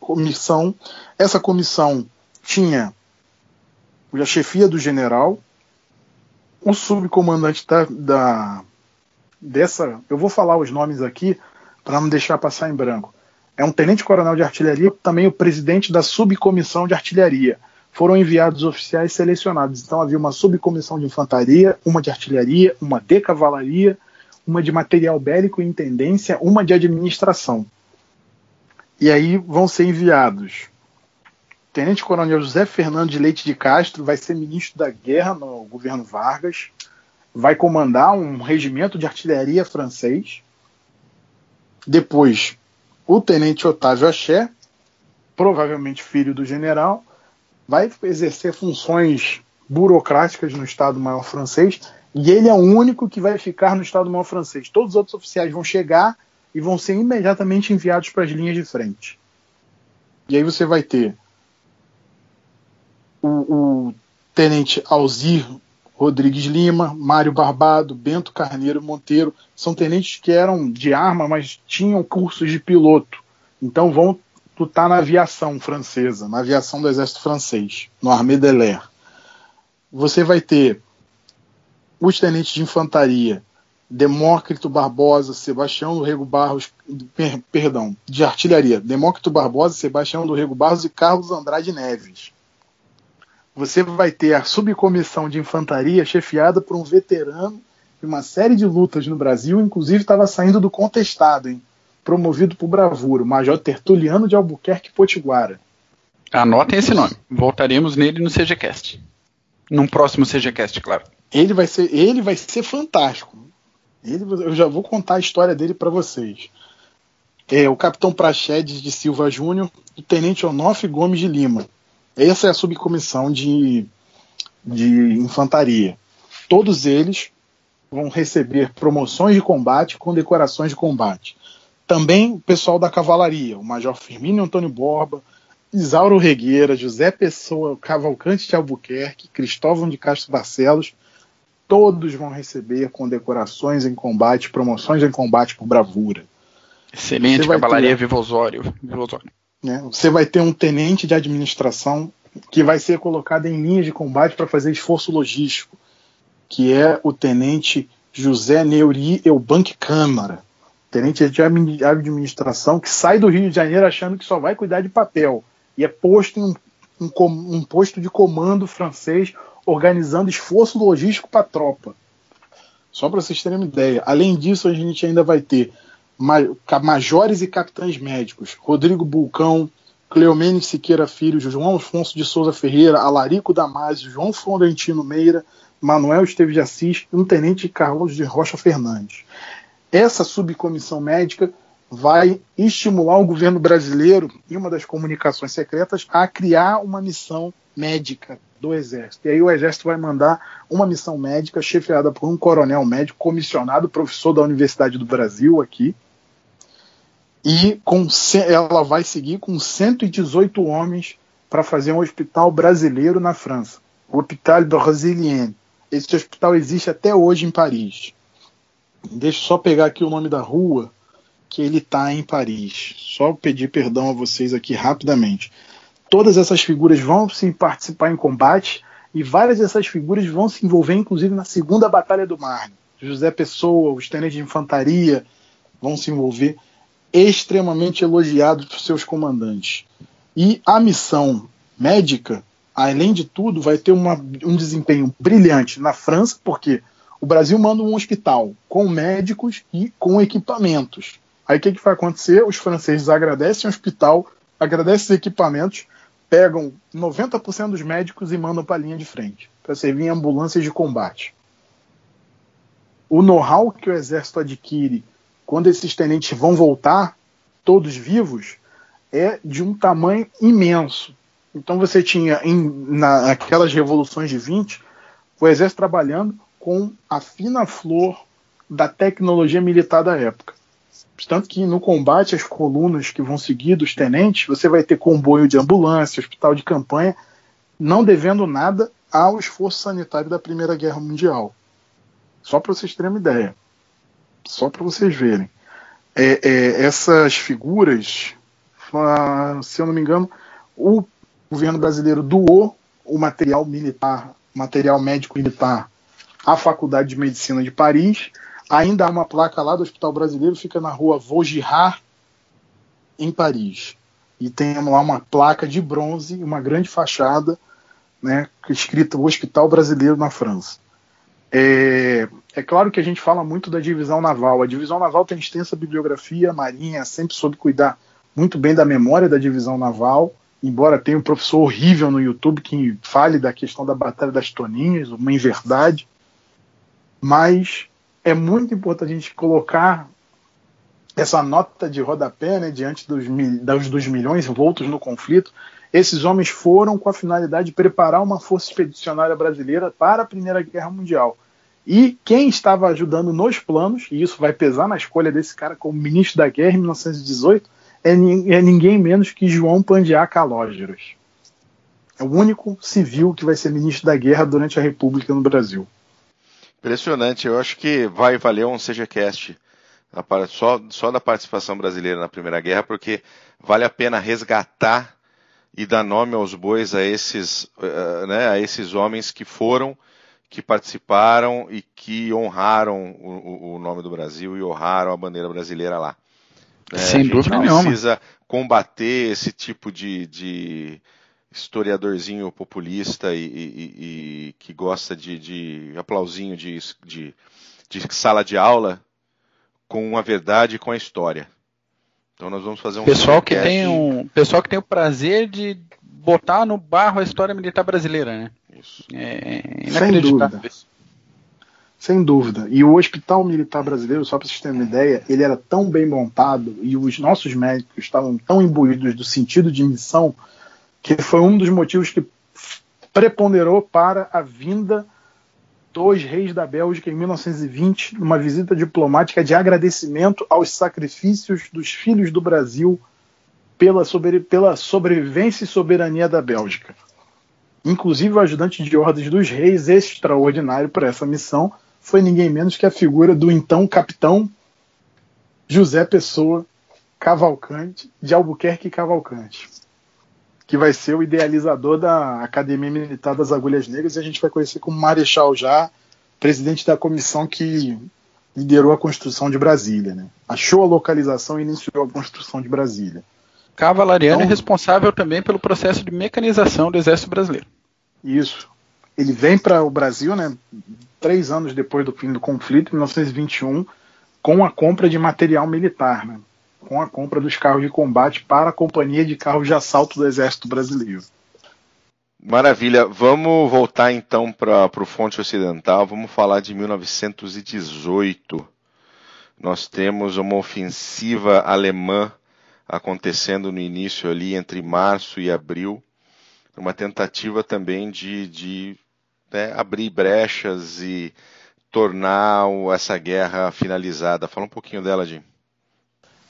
comissão. Essa comissão tinha a chefia do general, o subcomandante da, da dessa, eu vou falar os nomes aqui para não deixar passar em branco. É um tenente-coronel de artilharia, também o presidente da subcomissão de artilharia. Foram enviados oficiais selecionados. Então havia uma subcomissão de infantaria, uma de artilharia, uma de cavalaria, uma de material bélico e intendência, uma de administração. E aí vão ser enviados Tenente Coronel José Fernando de Leite de Castro vai ser ministro da Guerra no governo Vargas, vai comandar um regimento de artilharia francês. Depois, o Tenente Otávio Axé, provavelmente filho do general, vai exercer funções burocráticas no Estado-Maior francês e ele é o único que vai ficar no Estado-Maior francês. Todos os outros oficiais vão chegar e vão ser imediatamente enviados para as linhas de frente. E aí você vai ter o, o tenente Alzir Rodrigues Lima, Mário Barbado, Bento Carneiro Monteiro, são tenentes que eram de arma, mas tinham cursos de piloto. Então vão lutar na aviação francesa, na aviação do exército francês, no Armée de l'Air. Você vai ter os tenentes de infantaria, Demócrito Barbosa, Sebastião do Rego Barros, per, perdão, de artilharia, Demócrito Barbosa, Sebastião do Rego Barros e Carlos Andrade Neves você vai ter a subcomissão de infantaria chefiada por um veterano de uma série de lutas no Brasil, inclusive estava saindo do contestado, hein? promovido por bravura, o Major Tertuliano de Albuquerque Potiguara. Anotem esse nome. Voltaremos nele no CGCast. Num próximo CGCast, claro. Ele vai ser, ele vai ser fantástico. Ele, eu já vou contar a história dele para vocês. É o Capitão Praxedes de Silva Júnior, o Tenente Onofre Gomes de Lima, essa é a subcomissão de, de infantaria. Todos eles vão receber promoções de combate com decorações de combate. Também o pessoal da cavalaria, o Major Firmino Antônio Borba, Isauro Regueira, José Pessoa Cavalcante de Albuquerque, Cristóvão de Castro Barcelos, todos vão receber condecorações em combate, promoções em combate por bravura. Excelente, Cavalaria ter... Viva Osório. Viva Osório. Né? Você vai ter um tenente de administração que vai ser colocado em linhas de combate para fazer esforço logístico, que é o tenente José Neuri Eubank Câmara, tenente de administração que sai do Rio de Janeiro achando que só vai cuidar de papel e é posto em um, um, um posto de comando francês organizando esforço logístico para a tropa. Só para vocês terem uma ideia. Além disso, a gente ainda vai ter majores e capitães médicos, Rodrigo Bulcão, Cleomene Siqueira Filho, João Afonso de Souza Ferreira, Alarico Damasio, João Florentino Meira, Manuel Esteves de Assis e um tenente Carlos de Rocha Fernandes. Essa subcomissão médica vai estimular o governo brasileiro, em uma das comunicações secretas, a criar uma missão médica do Exército. E aí o Exército vai mandar uma missão médica chefiada por um coronel médico comissionado, professor da Universidade do Brasil aqui. E com, ela vai seguir com 118 homens para fazer um hospital brasileiro na França, o Hôpital Brasilien. Esse hospital existe até hoje em Paris. Deixa eu só pegar aqui o nome da rua que ele está em Paris. Só pedir perdão a vocês aqui rapidamente. Todas essas figuras vão se participar em combate e várias dessas figuras vão se envolver, inclusive, na Segunda Batalha do Marne. José Pessoa, os tenentes de infantaria vão se envolver, extremamente elogiados por seus comandantes. E a missão médica, além de tudo, vai ter uma, um desempenho brilhante na França, porque o Brasil manda um hospital com médicos e com equipamentos. Aí o que, que vai acontecer? Os franceses agradecem o hospital, agradecem os equipamentos, pegam 90% dos médicos e mandam para a linha de frente, para servir em ambulâncias de combate. O know-how que o exército adquire quando esses tenentes vão voltar, todos vivos, é de um tamanho imenso. Então você tinha, em, naquelas revoluções de 20, o exército trabalhando com a fina flor da tecnologia militar da época. Tanto que no combate as colunas que vão seguir dos tenentes, você vai ter comboio de ambulância, hospital de campanha, não devendo nada ao esforço sanitário da Primeira Guerra Mundial. Só para vocês terem uma ideia. Só para vocês verem. É, é, essas figuras, se eu não me engano, o governo brasileiro doou o material militar, material médico militar à Faculdade de Medicina de Paris. Ainda há uma placa lá do Hospital Brasileiro, fica na rua Vaugirard, em Paris. E tem lá uma placa de bronze, uma grande fachada, né, escrita Hospital Brasileiro na França. É, é, claro que a gente fala muito da divisão naval. A divisão naval tem extensa bibliografia, a Marinha sempre soube cuidar muito bem da memória da divisão naval, embora tenha um professor horrível no YouTube que fale da questão da Batalha das Toninhas, uma inverdade mas é muito importante a gente colocar essa nota de rodapé né, diante dos, dos, dos milhões envoltos no conflito. Esses homens foram com a finalidade de preparar uma força expedicionária brasileira para a Primeira Guerra Mundial. E quem estava ajudando nos planos, e isso vai pesar na escolha desse cara como ministro da guerra em 1918, é, é ninguém menos que João Pandiá Calógeros. É o único civil que vai ser ministro da guerra durante a República no Brasil. Impressionante, eu acho que vai valer um CGCast só, só da participação brasileira na Primeira Guerra, porque vale a pena resgatar e dar nome aos bois a esses, uh, né, a esses homens que foram, que participaram e que honraram o, o nome do Brasil e honraram a bandeira brasileira lá. É, Sem dúvida nenhuma. precisa combater esse tipo de, de historiadorzinho populista e, e, e que gosta de, de aplausinho de, de, de, sala de aula com a verdade e com a história. Então nós vamos fazer um pessoal que tem um pessoal que tem o prazer de botar no barro a história militar brasileira, né? Isso. É inacreditável. Sem dúvida. Sem dúvida. E o Hospital Militar Brasileiro, só para vocês terem uma ideia, ele era tão bem montado e os nossos médicos estavam tão imbuídos do sentido de missão que foi um dos motivos que preponderou para a vinda dos reis da Bélgica em 1920, numa visita diplomática de agradecimento aos sacrifícios dos filhos do Brasil pela, sobre, pela sobrevivência e soberania da Bélgica. Inclusive, o ajudante de ordens dos reis, extraordinário para essa missão, foi ninguém menos que a figura do então capitão José Pessoa Cavalcante, de Albuquerque Cavalcante que vai ser o idealizador da Academia Militar das Agulhas Negras, e a gente vai conhecer como Marechal já, presidente da comissão que liderou a construção de Brasília. Né? Achou a localização e iniciou a construção de Brasília. Cavalariano é então, é responsável também pelo processo de mecanização do Exército Brasileiro. Isso. Ele vem para o Brasil, né, três anos depois do fim do conflito, em 1921, com a compra de material militar. Né? Com a compra dos carros de combate para a Companhia de Carros de Assalto do Exército Brasileiro. Maravilha. Vamos voltar então para o Fonte Ocidental. Vamos falar de 1918. Nós temos uma ofensiva alemã acontecendo no início ali entre março e abril. uma tentativa também de, de né, abrir brechas e tornar essa guerra finalizada. Fala um pouquinho dela, Jim.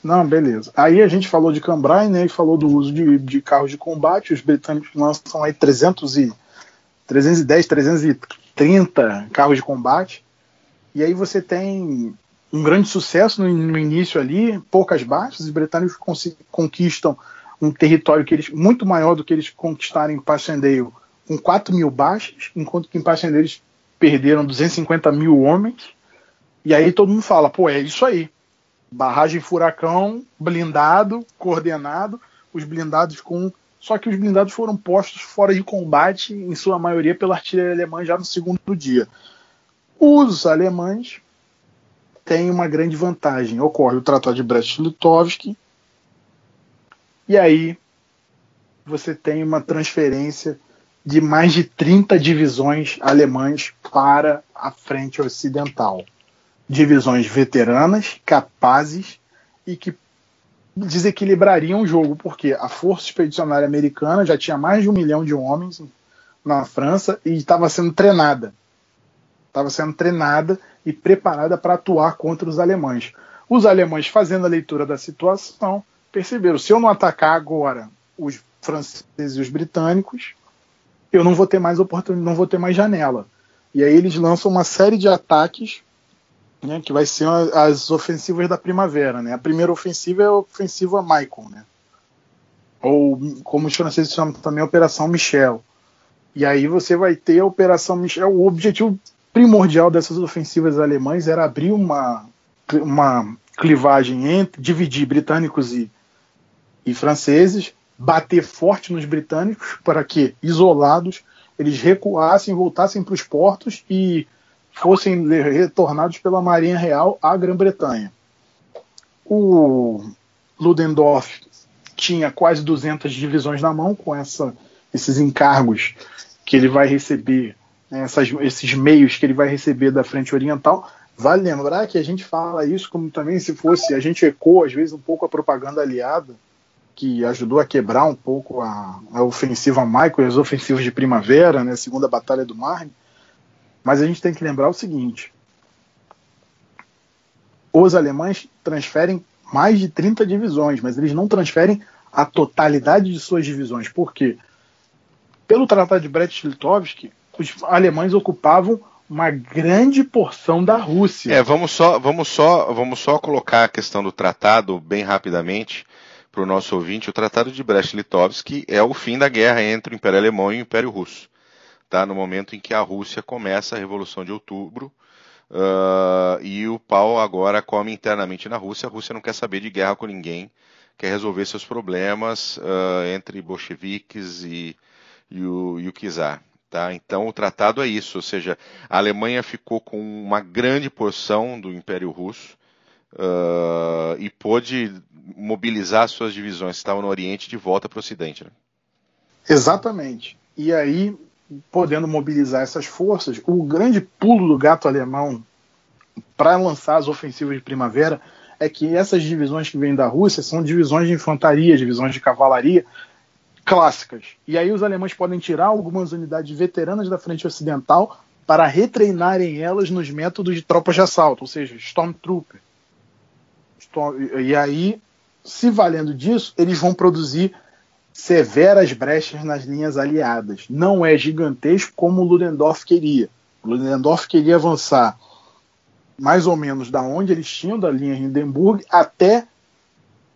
Não, beleza. Aí a gente falou de Cambrai, né, e falou do uso de, de carros de combate. Os britânicos lançam aí 300 e, 310, 330 carros de combate. E aí você tem um grande sucesso no, no início ali, poucas baixas. Os britânicos conquistam um território que eles muito maior do que eles conquistaram em Passchendaele, com 4 mil baixas, enquanto que em Passchendaele eles perderam 250 mil homens. E aí todo mundo fala, pô, é isso aí barragem furacão, blindado, coordenado, os blindados com. Só que os blindados foram postos fora de combate, em sua maioria pela artilharia alemã, já no segundo dia. Os alemães têm uma grande vantagem. Ocorre o Tratado de Brest-Litovsk, e aí você tem uma transferência de mais de 30 divisões alemãs para a frente ocidental divisões veteranas, capazes e que desequilibrariam o jogo, porque a Força Expedicionária Americana já tinha mais de um milhão de homens na França e estava sendo treinada. Estava sendo treinada e preparada para atuar contra os alemães. Os alemães, fazendo a leitura da situação, perceberam: se eu não atacar agora os franceses e os britânicos, eu não vou ter mais oportunidade, não vou ter mais janela. E aí eles lançam uma série de ataques né, que vai ser as ofensivas da primavera. Né? A primeira ofensiva é a ofensiva Michael, né? ou como os franceses chamam também, Operação Michel. E aí você vai ter a Operação Michel. O objetivo primordial dessas ofensivas alemãs era abrir uma, uma clivagem entre dividir britânicos e, e franceses, bater forte nos britânicos para que, isolados, eles recuassem, voltassem para os portos e fossem retornados pela Marinha Real à Grã-Bretanha. O Ludendorff tinha quase 200 divisões na mão com essa, esses encargos que ele vai receber, né, essas, esses meios que ele vai receber da Frente Oriental. Vale lembrar que a gente fala isso como também se fosse, a gente ecoa às vezes um pouco a propaganda aliada, que ajudou a quebrar um pouco a, a ofensiva Michael e as ofensivas de primavera, né, segunda batalha do Marne. Mas a gente tem que lembrar o seguinte: os alemães transferem mais de 30 divisões, mas eles não transferem a totalidade de suas divisões. Por quê? Pelo Tratado de Brest-Litovsk, os alemães ocupavam uma grande porção da Rússia. É, vamos só, vamos só, vamos só colocar a questão do tratado bem rapidamente para o nosso ouvinte. O Tratado de Brest-Litovsk é o fim da guerra entre o Império Alemão e o Império Russo tá? no momento em que a Rússia começa a Revolução de Outubro uh, e o pau agora come internamente na Rússia. A Rússia não quer saber de guerra com ninguém, quer resolver seus problemas uh, entre bolcheviques e, e, o, e o czar. Tá? Então o tratado é isso, ou seja, a Alemanha ficou com uma grande porção do Império Russo uh, e pôde mobilizar suas divisões que estavam no Oriente de volta para o Ocidente. Né? Exatamente. E aí podendo mobilizar essas forças, o grande pulo do gato alemão para lançar as ofensivas de primavera é que essas divisões que vêm da Rússia são divisões de infantaria, divisões de cavalaria clássicas. E aí os alemães podem tirar algumas unidades veteranas da frente ocidental para retreinarem elas nos métodos de tropas de assalto, ou seja, Stormtrooper. E aí, se valendo disso, eles vão produzir severas brechas nas linhas aliadas. Não é gigantesco como o Ludendorff queria. O Ludendorff queria avançar mais ou menos da onde eles tinham da linha Hindenburg até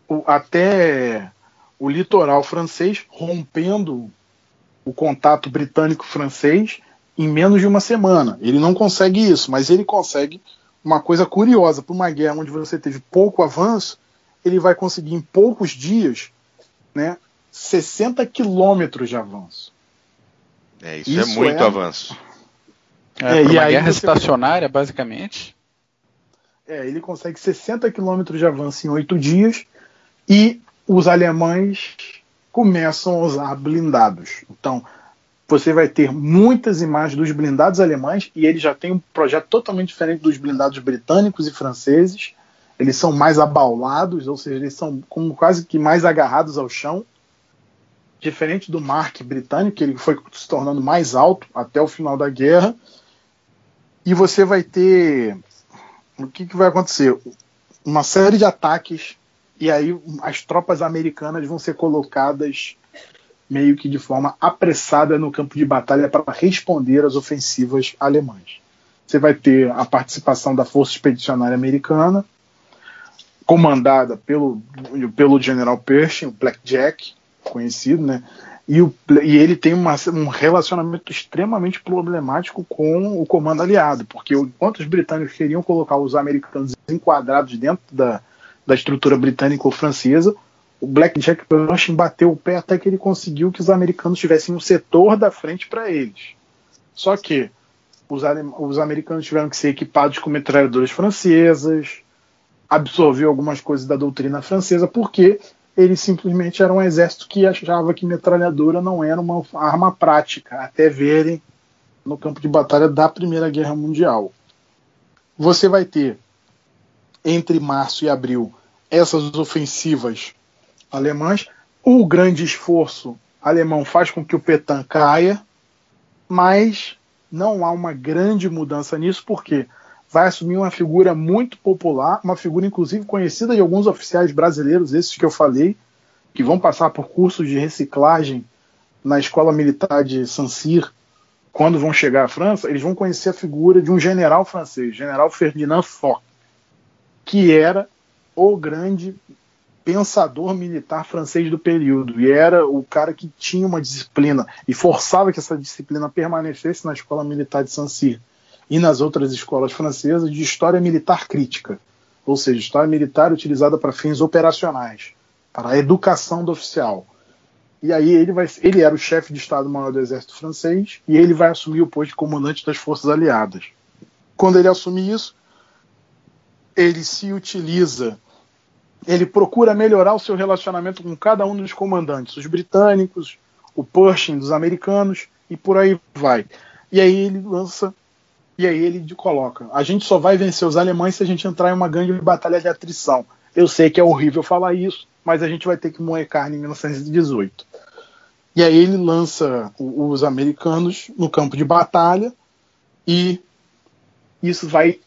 o, até o litoral francês, rompendo o contato britânico-francês em menos de uma semana. Ele não consegue isso, mas ele consegue uma coisa curiosa para uma guerra onde você teve pouco avanço, ele vai conseguir em poucos dias, né, 60 quilômetros de avanço. É, isso, é isso é muito é... avanço. É, é, e uma guerra estacionária, basicamente. É, ele consegue 60 quilômetros de avanço em oito dias e os alemães começam a usar blindados. Então, você vai ter muitas imagens dos blindados alemães e eles já têm um projeto totalmente diferente dos blindados britânicos e franceses. Eles são mais abaulados, ou seja, eles são como quase que mais agarrados ao chão diferente do Mark britânico, que ele foi se tornando mais alto até o final da guerra. E você vai ter. O que, que vai acontecer? Uma série de ataques, e aí as tropas americanas vão ser colocadas meio que de forma apressada no campo de batalha para responder às ofensivas alemãs. Você vai ter a participação da Força Expedicionária Americana, comandada pelo, pelo general Pershing, o Blackjack, conhecido, né? E, o, e ele tem uma, um relacionamento extremamente problemático com o comando aliado, porque enquanto os britânicos queriam colocar os americanos enquadrados dentro da, da estrutura britânica ou francesa, o Blackjack Pershing bateu o pé até que ele conseguiu que os americanos tivessem um setor da frente para eles. Só que os, os, americanos tiveram que ser equipados com metralhadoras francesas, absorver algumas coisas da doutrina francesa, porque ele simplesmente era um exército que achava que metralhadora não era uma arma prática, até verem no campo de batalha da Primeira Guerra Mundial. Você vai ter entre março e abril essas ofensivas alemãs. O grande esforço alemão faz com que o Petan caia, mas não há uma grande mudança nisso, porque vai assumir uma figura muito popular, uma figura inclusive conhecida de alguns oficiais brasileiros, esses que eu falei, que vão passar por cursos de reciclagem na Escola Militar de Saint-Cyr, quando vão chegar à França, eles vão conhecer a figura de um general francês, general Ferdinand Foch, que era o grande pensador militar francês do período e era o cara que tinha uma disciplina e forçava que essa disciplina permanecesse na escola militar de Saint-Cyr e nas outras escolas francesas de história militar crítica, ou seja, história militar utilizada para fins operacionais, para a educação do oficial. E aí ele vai, ele era o chefe de Estado-Maior do Exército Francês e ele vai assumir o posto de comandante das forças aliadas. Quando ele assume isso, ele se utiliza, ele procura melhorar o seu relacionamento com cada um dos comandantes, os britânicos, o Pershing dos americanos e por aí vai. E aí ele lança e aí ele coloca: a gente só vai vencer os alemães se a gente entrar em uma grande batalha de atrição. Eu sei que é horrível falar isso, mas a gente vai ter que moer carne em 1918. E aí ele lança os americanos no campo de batalha e isso vai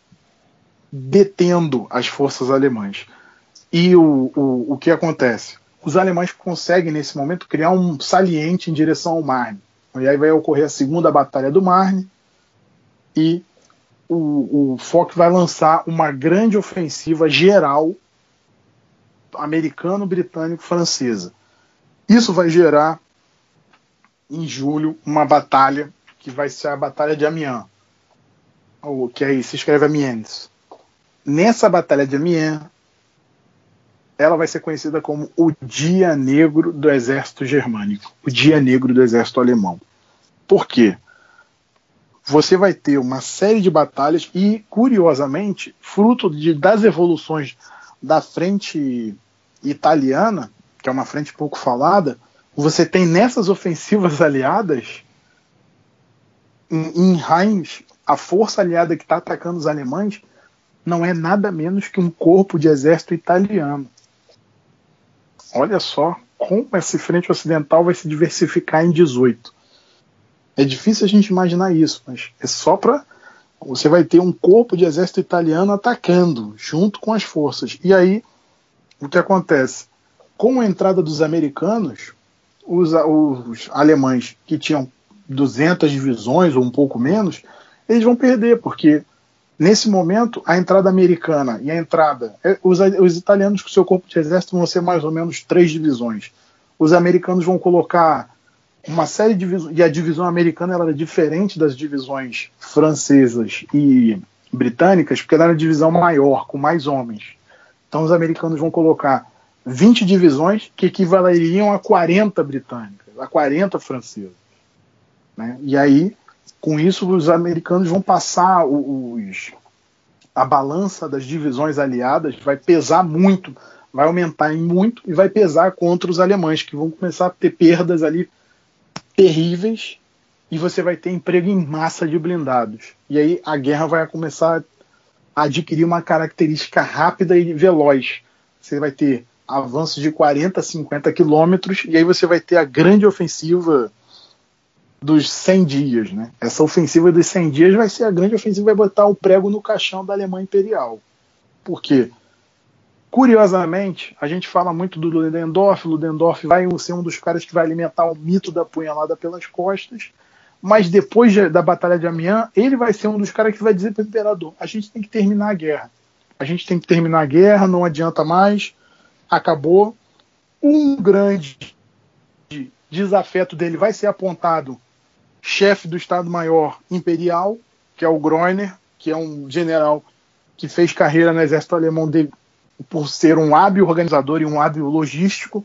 detendo as forças alemãs. E o, o, o que acontece? Os alemães conseguem, nesse momento, criar um saliente em direção ao Marne. E aí vai ocorrer a segunda batalha do Marne, e o, o Foch vai lançar uma grande ofensiva geral americano-britânico-francesa. Isso vai gerar, em julho, uma batalha que vai ser a Batalha de Amiens, ou que aí se escreve Amiens. Nessa Batalha de Amiens, ela vai ser conhecida como o Dia Negro do Exército Germânico, o Dia Negro do Exército Alemão. Por quê? Você vai ter uma série de batalhas e, curiosamente, fruto de, das evoluções da frente italiana, que é uma frente pouco falada, você tem nessas ofensivas aliadas, em, em Reims, a força aliada que está atacando os alemães não é nada menos que um corpo de exército italiano. Olha só como esse frente ocidental vai se diversificar em 18. É difícil a gente imaginar isso, mas é só para você vai ter um corpo de exército italiano atacando junto com as forças. E aí o que acontece? Com a entrada dos americanos, os, os alemães que tinham 200 divisões ou um pouco menos, eles vão perder, porque nesse momento a entrada americana e a entrada. É, os, os italianos com seu corpo de exército vão ser mais ou menos três divisões. Os americanos vão colocar uma série de divisões, e a divisão americana era diferente das divisões francesas e britânicas, porque ela era uma divisão maior, com mais homens. Então os americanos vão colocar 20 divisões que equivaleriam a 40 britânicas, a 40 francesas. Né? E aí, com isso, os americanos vão passar os, a balança das divisões aliadas, vai pesar muito, vai aumentar em muito e vai pesar contra os alemães, que vão começar a ter perdas ali terríveis e você vai ter emprego em massa de blindados. E aí a guerra vai começar a adquirir uma característica rápida e veloz. Você vai ter avanços de 40, 50 quilômetros, e aí você vai ter a grande ofensiva dos 100 dias. Né? Essa ofensiva dos 100 dias vai ser a grande ofensiva, vai botar o prego no caixão da Alemanha Imperial. Por quê? Curiosamente, a gente fala muito do Ludendorff, Ludendorff vai ser um dos caras que vai alimentar o mito da punhalada pelas costas, mas depois da Batalha de Amiens, ele vai ser um dos caras que vai dizer para o imperador: a gente tem que terminar a guerra. A gente tem que terminar a guerra, não adianta mais, acabou. Um grande desafeto dele vai ser apontado chefe do Estado-Maior Imperial, que é o Groener, que é um general que fez carreira no exército alemão de, por ser um hábil organizador e um hábil logístico,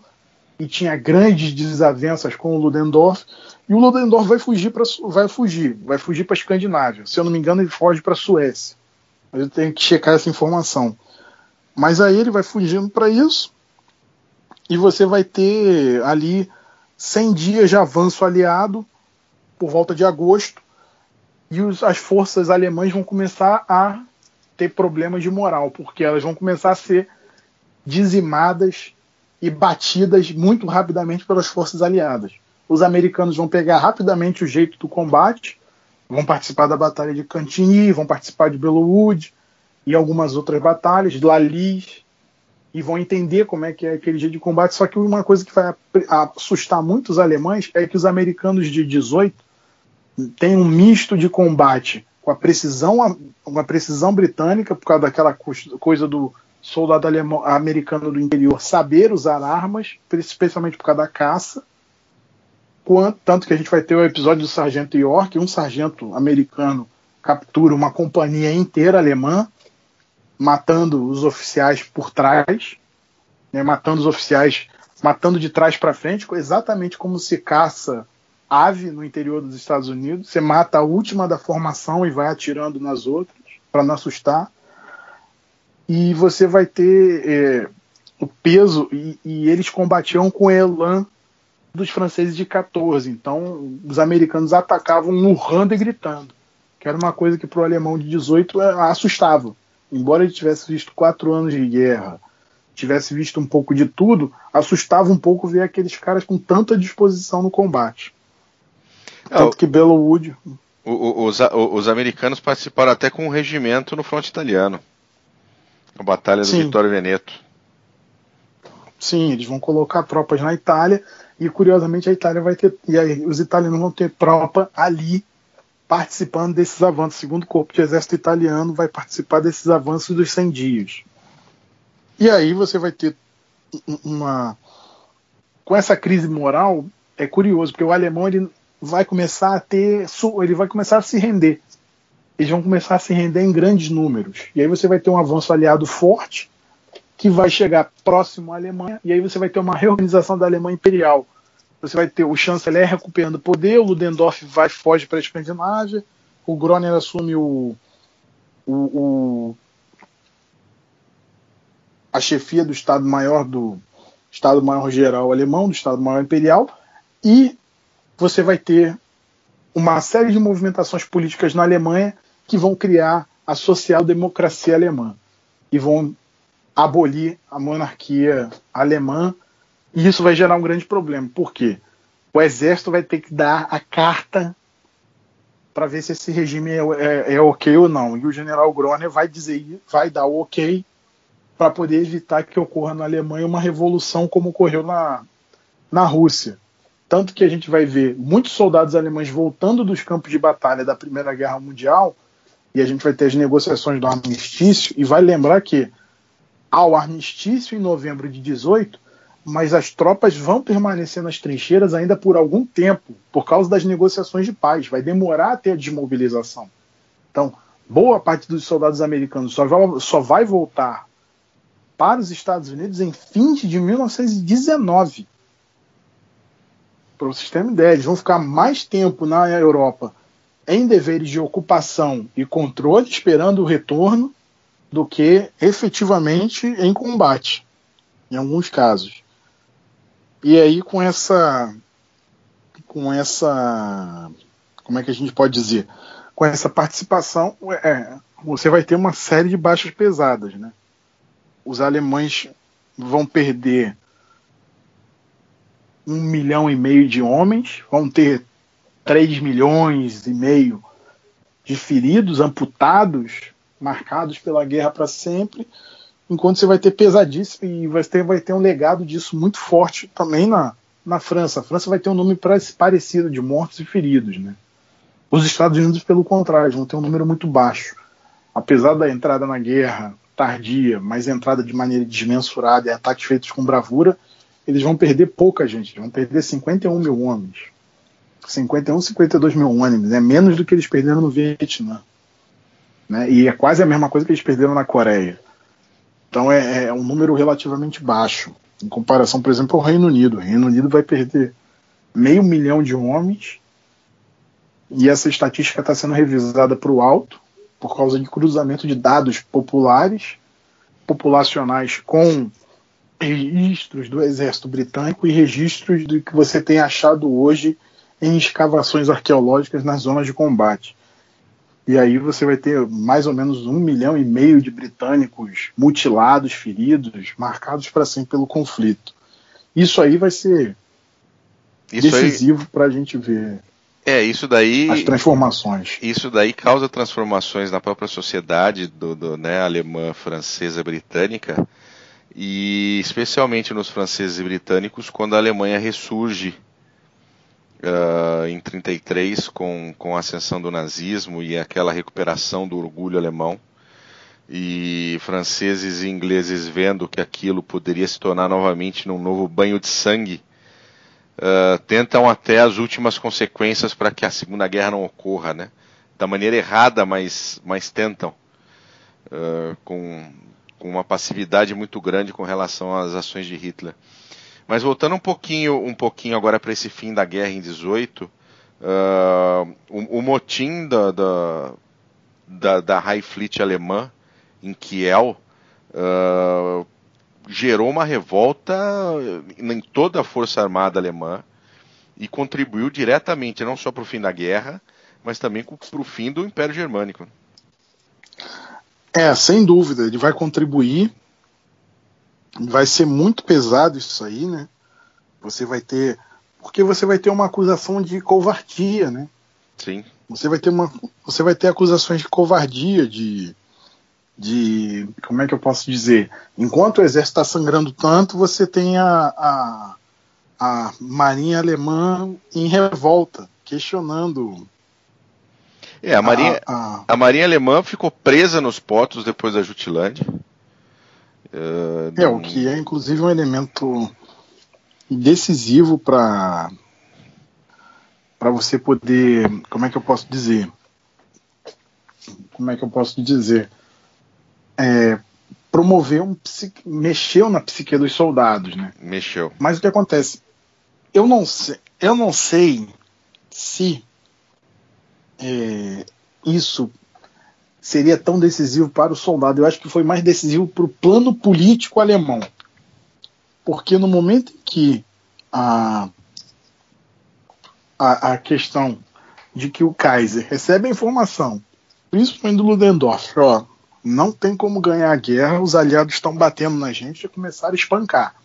e tinha grandes desavenças com o Ludendorff. E o Ludendorff vai fugir para vai fugir, vai fugir para a Escandinávia. Se eu não me engano, ele foge para a Suécia. Eu tenho que checar essa informação. Mas aí ele vai fugindo para isso. E você vai ter ali 100 dias de avanço aliado por volta de agosto. E os, as forças alemãs vão começar a ter problemas de moral, porque elas vão começar a ser dizimadas e batidas muito rapidamente pelas forças aliadas os americanos vão pegar rapidamente o jeito do combate, vão participar da Batalha de Cantigny, vão participar de Bellewood e algumas outras batalhas, Lalis, e vão entender como é que é aquele jeito de combate. Só que uma coisa que vai assustar muito os alemães é que os americanos de 18 têm um misto de combate com a precisão, uma precisão britânica, por causa daquela coisa do soldado alemão, americano do interior saber usar armas, especialmente por causa da caça, Quanto, tanto que a gente vai ter o episódio do Sargento York, um sargento americano captura uma companhia inteira alemã, matando os oficiais por trás, né, matando os oficiais, matando de trás para frente, exatamente como se caça ave no interior dos Estados Unidos. Você mata a última da formação e vai atirando nas outras para não assustar. E você vai ter é, o peso, e, e, eles combatiam com elan dos franceses de 14. Então, os americanos atacavam urrando e gritando, que era uma coisa que para o alemão de 18 é, assustava. Embora ele tivesse visto quatro anos de guerra, tivesse visto um pouco de tudo, assustava um pouco ver aqueles caras com tanta disposição no combate. É, Tanto que Bellowood. Os, os, americanos participaram até com um regimento no fronte italiano. A Batalha do Sim. Vittorio Veneto. Sim, eles vão colocar tropas na Itália e curiosamente a Itália vai ter. E aí os italianos vão ter tropa ali participando desses avanços. O segundo corpo de exército italiano vai participar desses avanços dos 100 dias. E aí você vai ter uma. Com essa crise moral, é curioso, porque o alemão ele vai começar a ter. Ele vai começar a se render. Eles vão começar a se render em grandes números. E aí você vai ter um avanço aliado forte que vai chegar próximo à Alemanha, e aí você vai ter uma reorganização da Alemanha Imperial. Você vai ter o chanceler recuperando poder, o Ludendorff vai foge para a Escandinávia, o Groner assume o, o, o a chefia do Estado-Maior do Estado-Maior Geral Alemão, do Estado-Maior Imperial, e você vai ter uma série de movimentações políticas na Alemanha que vão criar a social-democracia alemã e vão abolir a monarquia alemã, e isso vai gerar um grande problema. Por quê? O exército vai ter que dar a carta para ver se esse regime é, é, é, ok ou não. E o general Groner vai dizer, vai dar o ok para poder evitar que ocorra na Alemanha uma revolução como ocorreu na, na Rússia. Tanto que a gente vai ver muitos soldados alemães voltando dos campos de batalha da Primeira Guerra Mundial, e a gente vai ter as negociações do armistício, e vai lembrar que ao armistício em novembro de 18, mas as tropas vão permanecer nas trincheiras ainda por algum tempo, por causa das negociações de paz. Vai demorar até a desmobilização. Então, boa parte dos soldados americanos só vai, só vai voltar para os Estados Unidos em fins de 1919. Para o sistema ideia, eles vão ficar mais tempo na Europa em deveres de ocupação e controle, esperando o retorno, do que efetivamente em combate, em alguns casos. E aí com essa com essa como é que a gente pode dizer? Com essa participação é, você vai ter uma série de baixas pesadas né? Os alemães vão perder um milhão e meio de homens, vão ter 3 milhões e meio de feridos, amputados, marcados pela guerra para sempre, enquanto você vai ter pesadíssimo e vai ter, vai ter um legado disso muito forte também na, na França. A França vai ter um número parecido de mortos e feridos. Né? Os Estados Unidos, pelo contrário, vão ter um número muito baixo. Apesar da entrada na guerra tardia, mas entrada de maneira desmensurada e ataques feitos com bravura, eles vão perder pouca gente, vão perder 51 mil homens. 51, 52 mil homens, é menos do que eles perderam no Vietnã. Né? E é quase a mesma coisa que eles perderam na Coreia. Então é, é um número relativamente baixo, em comparação, por exemplo, ao Reino Unido. O Reino Unido vai perder meio milhão de homens, e essa estatística está sendo revisada para o alto, por causa de cruzamento de dados populares, populacionais com registros do exército britânico e registros do que você tem achado hoje em escavações arqueológicas nas zonas de combate. E aí você vai ter mais ou menos um milhão e meio de britânicos mutilados, feridos, marcados para sempre pelo conflito. Isso aí vai ser isso decisivo para a gente ver. É, isso daí. As transformações. Isso daí causa transformações na própria sociedade do, do né, alemã, francesa, britânica, e especialmente nos franceses e britânicos, quando a Alemanha ressurge uh, em 33 com, com a ascensão do nazismo e aquela recuperação do orgulho alemão e franceses e ingleses vendo que aquilo poderia se tornar novamente num novo banho de sangue, uh, tentam até as últimas consequências para que a Segunda Guerra não ocorra, né? Da maneira errada, mas, mas tentam, uh, com, com uma passividade muito grande com relação às ações de Hitler. Mas voltando um pouquinho, um pouquinho agora para esse fim da guerra em 18, uh, o, o, motim da, da, da, da, High Fleet alemã em Kiel uh, gerou uma revolta em toda a força armada alemã e contribuiu diretamente não só para o fim da guerra, mas também para o fim do Império Germânico. É, sem dúvida, ele vai contribuir vai ser muito pesado isso aí, né? Você vai ter. Porque você vai ter uma acusação de covardia, né? Sim. Você vai ter uma. Você vai ter acusações de covardia, de. de como é que eu posso dizer? Enquanto o exército está sangrando tanto, você tem a, a, a marinha alemã em revolta, questionando é, a Marinha, a, a... a Marinha Alemã ficou presa nos potos depois da Jutilândia. Uh, é, o que é inclusive um elemento decisivo para para você poder, como é que eu posso dizer? Como é que eu posso dizer? É, promover um mexeu na psique dos soldados, né? Mexeu. Mas o que acontece? Eu não sei, eu não sei se é, isso seria tão decisivo para o soldado. Eu acho que foi mais decisivo para o plano político alemão. Porque no momento em que a, a, a questão de que o Kaiser recebe a informação, principalmente do Ludendorff, ó, não tem como ganhar a guerra, os aliados estão batendo na gente e começaram a espancar.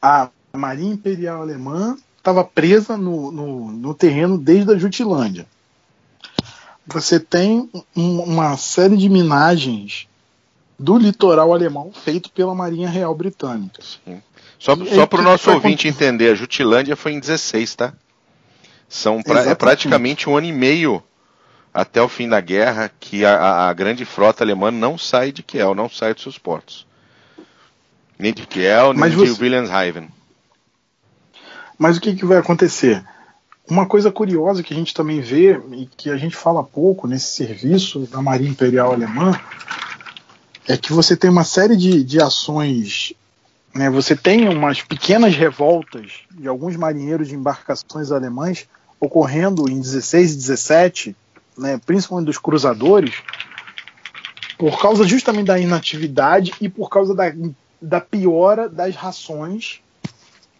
A Marinha Imperial Alemã estava presa no, no, no terreno desde a Jutilândia você tem uma série de minagens do litoral alemão feito pela Marinha Real Britânica. Sim. Só, só para o nosso ouvinte entender, a Jutilândia foi em 16, tá? São pra, é praticamente um ano e meio até o fim da guerra que a, a, grande frota alemã não sai de Kiel, não sai dos seus portos. Nem de Kiel, nem Mas de você... Wilhelmshaven. Mas o que, que vai acontecer? Uma coisa curiosa que a gente também vê e que a gente fala pouco nesse serviço da Marinha Imperial Alemã é que você tem uma série de, de ações, né, você tem umas pequenas revoltas de alguns marinheiros de embarcações alemães ocorrendo em 16 e 17, né, principalmente dos cruzadores, por causa justamente da inatividade e por causa da, da piora das rações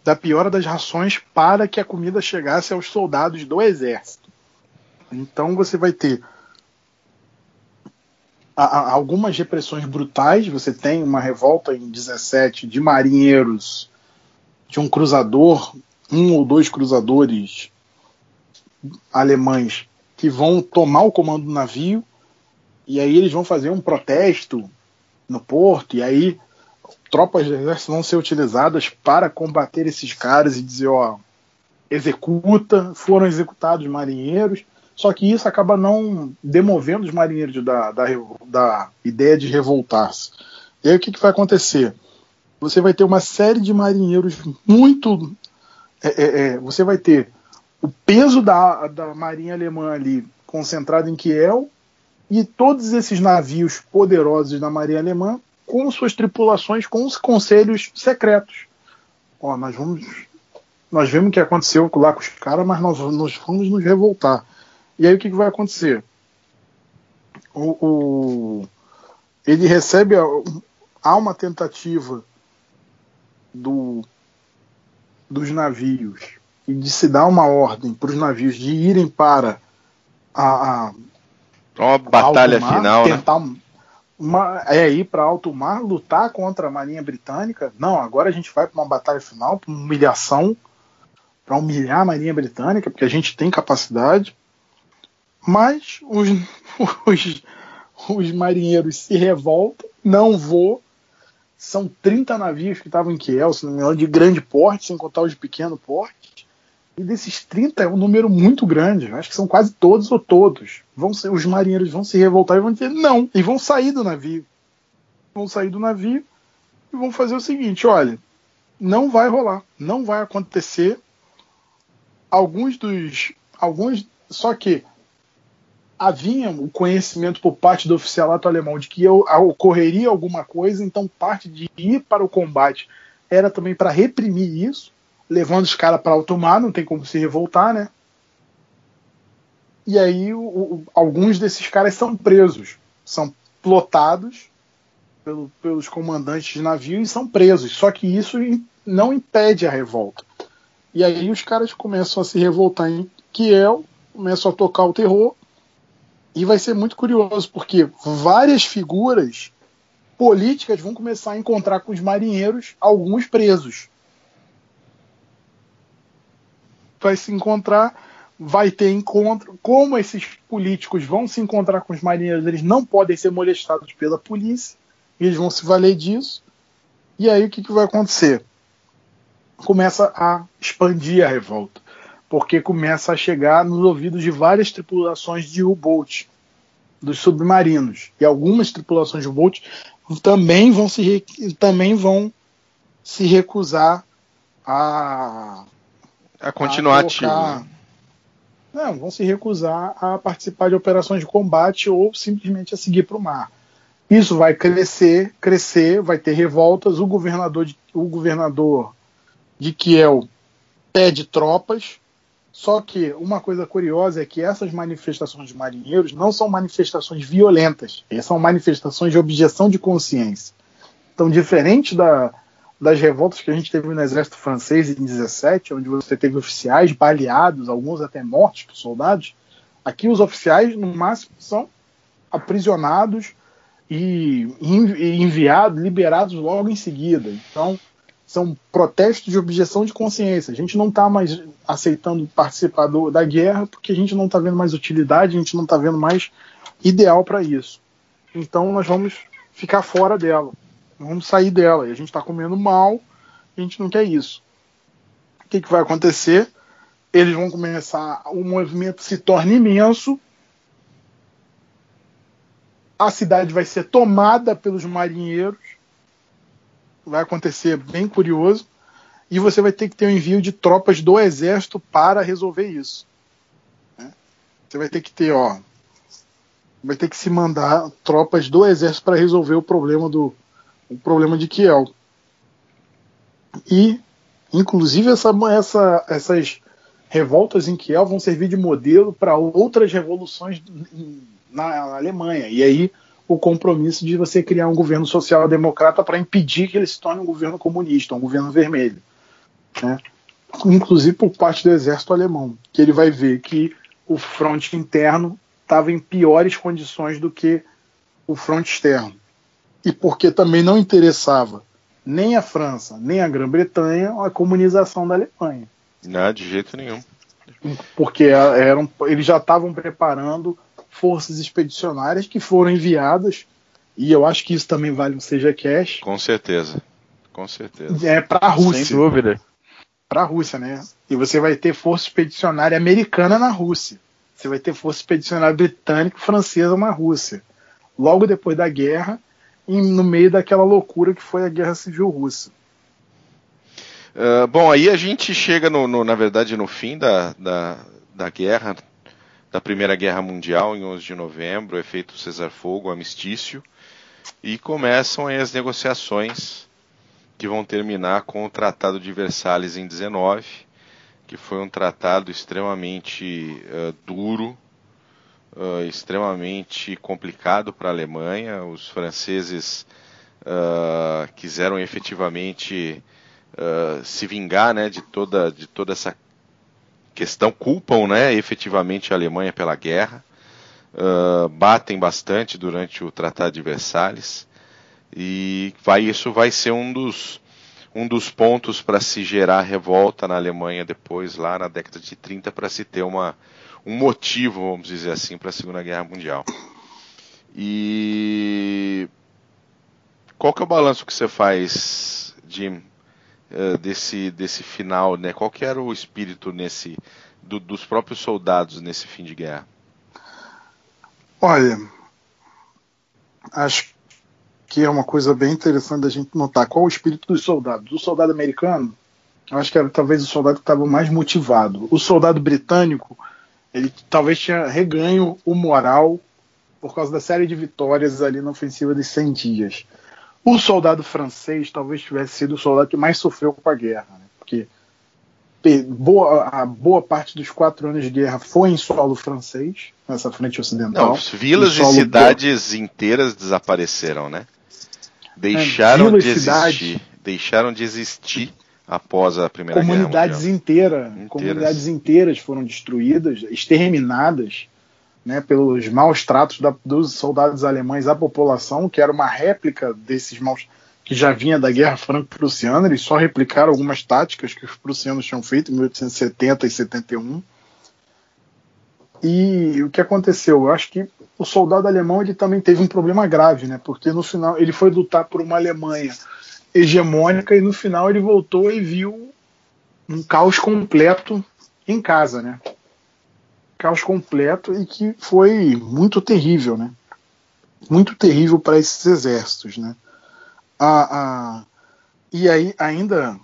da piora das rações para que a comida chegasse aos soldados do exército. Então você vai ter algumas repressões brutais. Você tem uma revolta em 17 de marinheiros de um cruzador, um ou dois cruzadores alemães que vão tomar o comando do navio e aí eles vão fazer um protesto no porto e aí tropas do exército vão ser utilizadas para combater esses caras e dizer ó executa foram executados marinheiros só que isso acaba não demovendo os marinheiros da, da, da ideia de revoltar-se. E aí o que, que, vai acontecer? Você vai ter uma série de marinheiros muito. É, é, é, você vai ter o peso da, da marinha alemã ali concentrado em Kiel e todos esses navios poderosos da marinha alemã com suas tripulações, com os conselhos secretos. Ó, nós vamos. Nós vemos o que aconteceu lá com os caras, mas nós, nós vamos nos revoltar. E aí o que, que vai acontecer? O, o, ele recebe. Há uma tentativa do, dos navios e de se dar uma ordem para os navios de irem para a. a uma batalha mar, final, né? tentar né? É ir para alto mar, lutar contra a Marinha Britânica. Não, agora a gente vai para uma batalha final, para humilhação, para humilhar a Marinha Britânica, porque a gente tem capacidade. Mas os, os, os marinheiros se revoltam, não vou. São 30 navios que estavam em Kiel, se não me engano, de grande porte, sem contar os de pequeno porte. E desses 30 é um número muito grande. Acho que são quase todos ou todos. Vão ser, os marinheiros vão se revoltar e vão dizer não. E vão sair do navio. Vão sair do navio e vão fazer o seguinte: olha, não vai rolar. Não vai acontecer. Alguns dos. Alguns. Só que havia o conhecimento por parte do oficialato alemão de que ocorreria alguma coisa, então parte de ir para o combate era também para reprimir isso, levando os caras para alto mar, não tem como se revoltar, né? E aí o, o, alguns desses caras são presos, são plotados pelo, pelos comandantes de navio e são presos. Só que isso não impede a revolta. E aí os caras começam a se revoltar em Kiel, começam a tocar o terror e vai ser muito curioso, porque várias figuras políticas vão começar a encontrar com os marinheiros, alguns presos. Vai se encontrar, vai ter encontro. Como esses políticos vão se encontrar com os marinheiros, eles não podem ser molestados pela polícia, eles vão se valer disso. E aí o que, que vai acontecer? Começa a expandir a revolta porque começa a chegar nos ouvidos de várias tripulações de U-boat, dos submarinos. E algumas tripulações de U-boat também vão se também vão se recusar a a continuar a ativo. Né? Não, vão se recusar a participar de operações de combate ou simplesmente a seguir para o mar. Isso vai crescer, crescer, vai ter revoltas. O governador de, o governador de Kiel pede tropas, só que uma coisa curiosa é que essas manifestações de marinheiros não são manifestações violentas, são manifestações de objeção de consciência. Então, diferente da, das revoltas que a gente teve no exército francês em 17, onde você teve oficiais baleados, alguns até mortos por soldados, aqui os oficiais, no máximo, são aprisionados e enviados, liberados logo em seguida. Então, são protestos de objeção de consciência. A gente não está mais aceitando participar do, da guerra porque a gente não está vendo mais utilidade, a gente não está vendo mais ideal para isso. Então nós vamos ficar fora dela, vamos sair dela. E a gente está comendo mal, a gente não quer isso. O que, que vai acontecer? Eles vão começar, o movimento se torna imenso, a cidade vai ser tomada pelos marinheiros vai acontecer bem curioso. E você vai ter que ter o um envio de tropas do exército para resolver isso. Né? Você vai ter que ter, ó. Vai ter que se mandar tropas do exército para resolver o problema do o problema de Kiel. E, inclusive, essa, essa, essas revoltas em Kiel vão servir de modelo para outras revoluções na Alemanha. E aí o compromisso de você criar um governo social-democrata para impedir que ele se torne um governo comunista, um governo vermelho. Né? Inclusive por parte do exército alemão, que ele vai ver que o fronte interno estava em piores condições do que o fronte externo. E porque também não interessava nem a França, nem a Grã-Bretanha a comunização da Alemanha. Não, de jeito nenhum. Porque eram, eles já estavam preparando forças expedicionárias que foram enviadas, e eu acho que isso também vale um seja cash. Com certeza. Com certeza. É para a Rússia. Sem dúvida. Para a Rússia, né? E você vai ter força expedicionária americana na Rússia. Você vai ter força expedicionária britânica e francesa na Rússia. Logo depois da guerra, no meio daquela loucura que foi a Guerra Civil Russa. Uh, bom, aí a gente chega, no, no, na verdade, no fim da, da, da, guerra, da Primeira Guerra Mundial, em 11 de novembro, é feito o cessar-fogo, o armistício, e começam aí as negociações que vão terminar com o Tratado de Versalhes em 19, que foi um tratado extremamente uh, duro, uh, extremamente complicado para a Alemanha. Os franceses uh, quiseram efetivamente uh, se vingar né, de, toda, de toda essa questão, culpam né, efetivamente a Alemanha pela guerra, batem bastante durante o Tratado de Versalhes. E vai, isso vai ser um dos, um dos pontos para se gerar revolta na Alemanha depois, lá na década de 30, para se ter uma, um motivo, vamos dizer assim, para a Segunda Guerra Mundial. E qual que é o balanço que você faz, Jim, eh, desse, desse final, né? Qual que era o espírito nesse do, dos próprios soldados nesse fim de guerra? Olha, acho que é uma coisa bem interessante da gente notar. Qual o espírito dos soldados? O soldado americano, eu acho que era talvez o soldado que estava mais motivado. O soldado britânico, ele talvez tinha reganho o moral por causa da série de vitórias ali na ofensiva de 100 dias. O soldado francês talvez tivesse sido o soldado que mais sofreu com a guerra, né? porque boa, a boa parte dos quatro anos de guerra foi em solo francês, nessa frente ocidental. Não, vilas e cidades inteiras desapareceram, né? Deixaram é, de existir. Cidade, deixaram de existir após a Primeira comunidades Guerra inteira, inteiras. Comunidades inteiras foram destruídas, exterminadas né, pelos maus tratos da, dos soldados alemães à população, que era uma réplica desses maus que já vinha da Guerra Franco-Prussiana, eles só replicaram algumas táticas que os prussianos tinham feito em 1870 e 71. E o que aconteceu? Eu acho que o soldado alemão ele também teve um problema grave, né? Porque no final ele foi lutar por uma Alemanha hegemônica e no final ele voltou e viu um caos completo em casa, né? Caos completo e que foi muito terrível, né? Muito terrível para esses exércitos, né? A, a, e aí ainda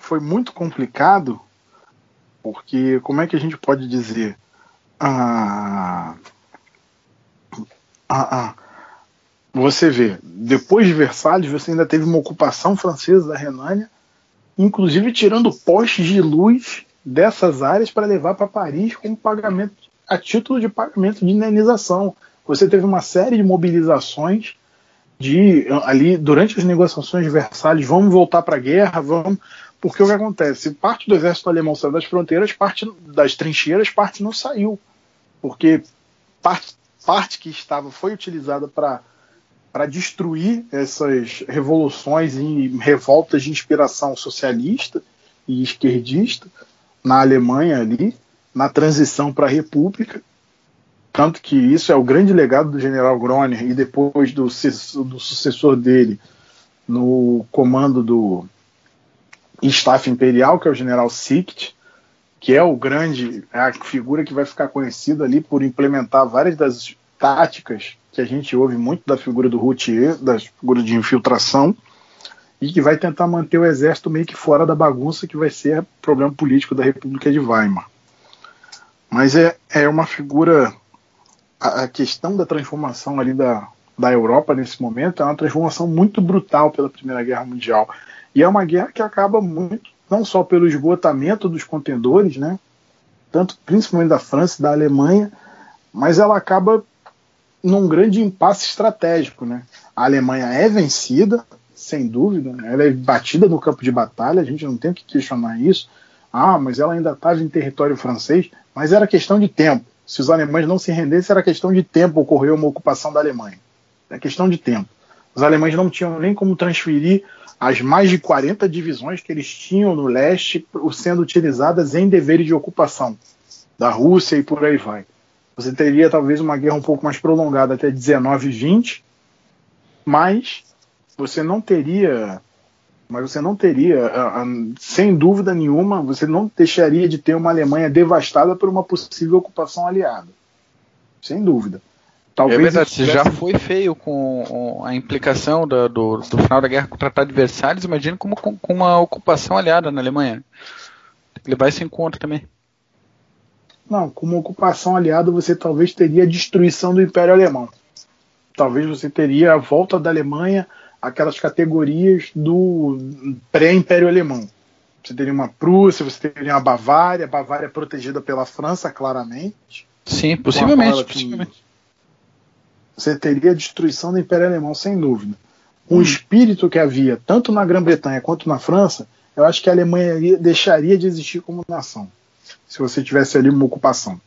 foi muito complicado, porque como é que a gente pode dizer? A, a, a, você vê, depois de Versalhes, você ainda teve uma ocupação francesa da Renânia, inclusive tirando postes de luz dessas áreas para levar para Paris como pagamento, a título de pagamento de indenização. Você teve uma série de mobilizações de ali durante as negociações de Versalhes, vamos voltar para a guerra, vamos, porque o que acontece? Parte do exército alemão saiu das fronteiras, parte das trincheiras, parte não saiu, porque parte, parte que estava foi utilizada para para destruir essas revoluções e revoltas de inspiração socialista e esquerdista na Alemanha ali, na transição para a República. Tanto que isso é o grande legado do general Groner e depois do, do sucessor dele no comando do staff imperial, que é o general Sicht, que é o grande, é a figura que vai ficar conhecida ali por implementar várias das táticas que a gente ouve muito da figura do routier, da figura de infiltração, e que vai tentar manter o exército meio que fora da bagunça que vai ser problema político da República de Weimar. Mas é, é uma figura. A, a questão da transformação ali da, da Europa nesse momento é uma transformação muito brutal pela Primeira Guerra Mundial. E é uma guerra que acaba muito, não só pelo esgotamento dos contendores, né? Tanto principalmente da França e da Alemanha, mas ela acaba num grande impasse estratégico. Né? A Alemanha é vencida, sem dúvida, né? ela é batida no campo de batalha, a gente não tem que questionar isso. Ah, mas ela ainda estava em território francês, mas era questão de tempo. se os alemães não se rendessem, era questão de tempo ocorrer uma ocupação da Alemanha. É questão de tempo. Os alemães não tinham nem como transferir as mais de 40 divisões que eles tinham no leste sendo utilizadas em deveres de ocupação da Rússia e por aí vai. Você teria talvez uma guerra um pouco mais prolongada até 19 e 20, mas você não teria mas você não teria, sem dúvida nenhuma, você não deixaria de ter uma Alemanha devastada por uma possível ocupação aliada. Sem dúvida. Talvez é verdade, tivesse... já foi feio com a implicação do, do, do, final da guerra de Versalhes, imagina como com, com, uma ocupação aliada na Alemanha. Tem que levar isso em conta também. Não, com uma ocupação aliada você talvez teria a destruição do Império Alemão. Talvez você teria a volta da Alemanha aquelas categorias do pré-império alemão. Você teria uma Prússia, você teria uma Bavária, Bavária protegida pela França, claramente. Sim, possivelmente. possivelmente. Você teria a destruição do Império Alemão, sem dúvida. Um hum. espírito que havia tanto na Grã-Bretanha quanto na França, eu acho que a Alemanha deixaria de existir como nação, se você tivesse ali uma ocupação.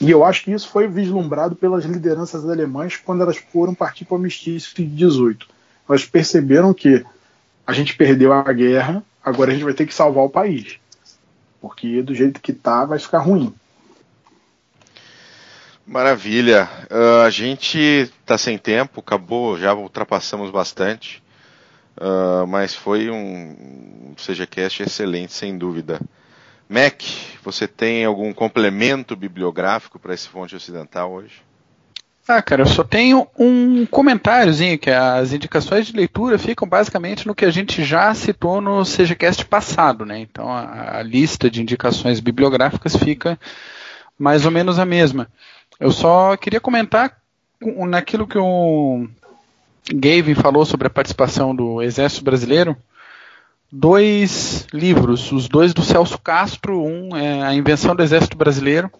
E eu acho que isso foi vislumbrado pelas lideranças alemãs quando elas foram partir para o armistício de 18. Elas perceberam que a gente perdeu a guerra, agora a gente vai ter que salvar o país. Porque do jeito que está, vai ficar ruim. Maravilha. Uh, a gente está sem tempo, acabou, já ultrapassamos bastante. Uh, mas foi um CGCast excelente, sem dúvida. Mac, você tem algum complemento bibliográfico para esse fonte ocidental hoje? Ah, cara, eu só tenho um comentáriozinho, que as indicações de leitura ficam basicamente no que a gente já citou no CGCast passado, né? Então a, a lista de indicações bibliográficas fica mais ou menos a mesma. Eu só queria comentar naquilo que o Gavin falou sobre a participação do Exército Brasileiro dois livros, os dois do Celso Castro, um é A Invenção do Exército Brasileiro,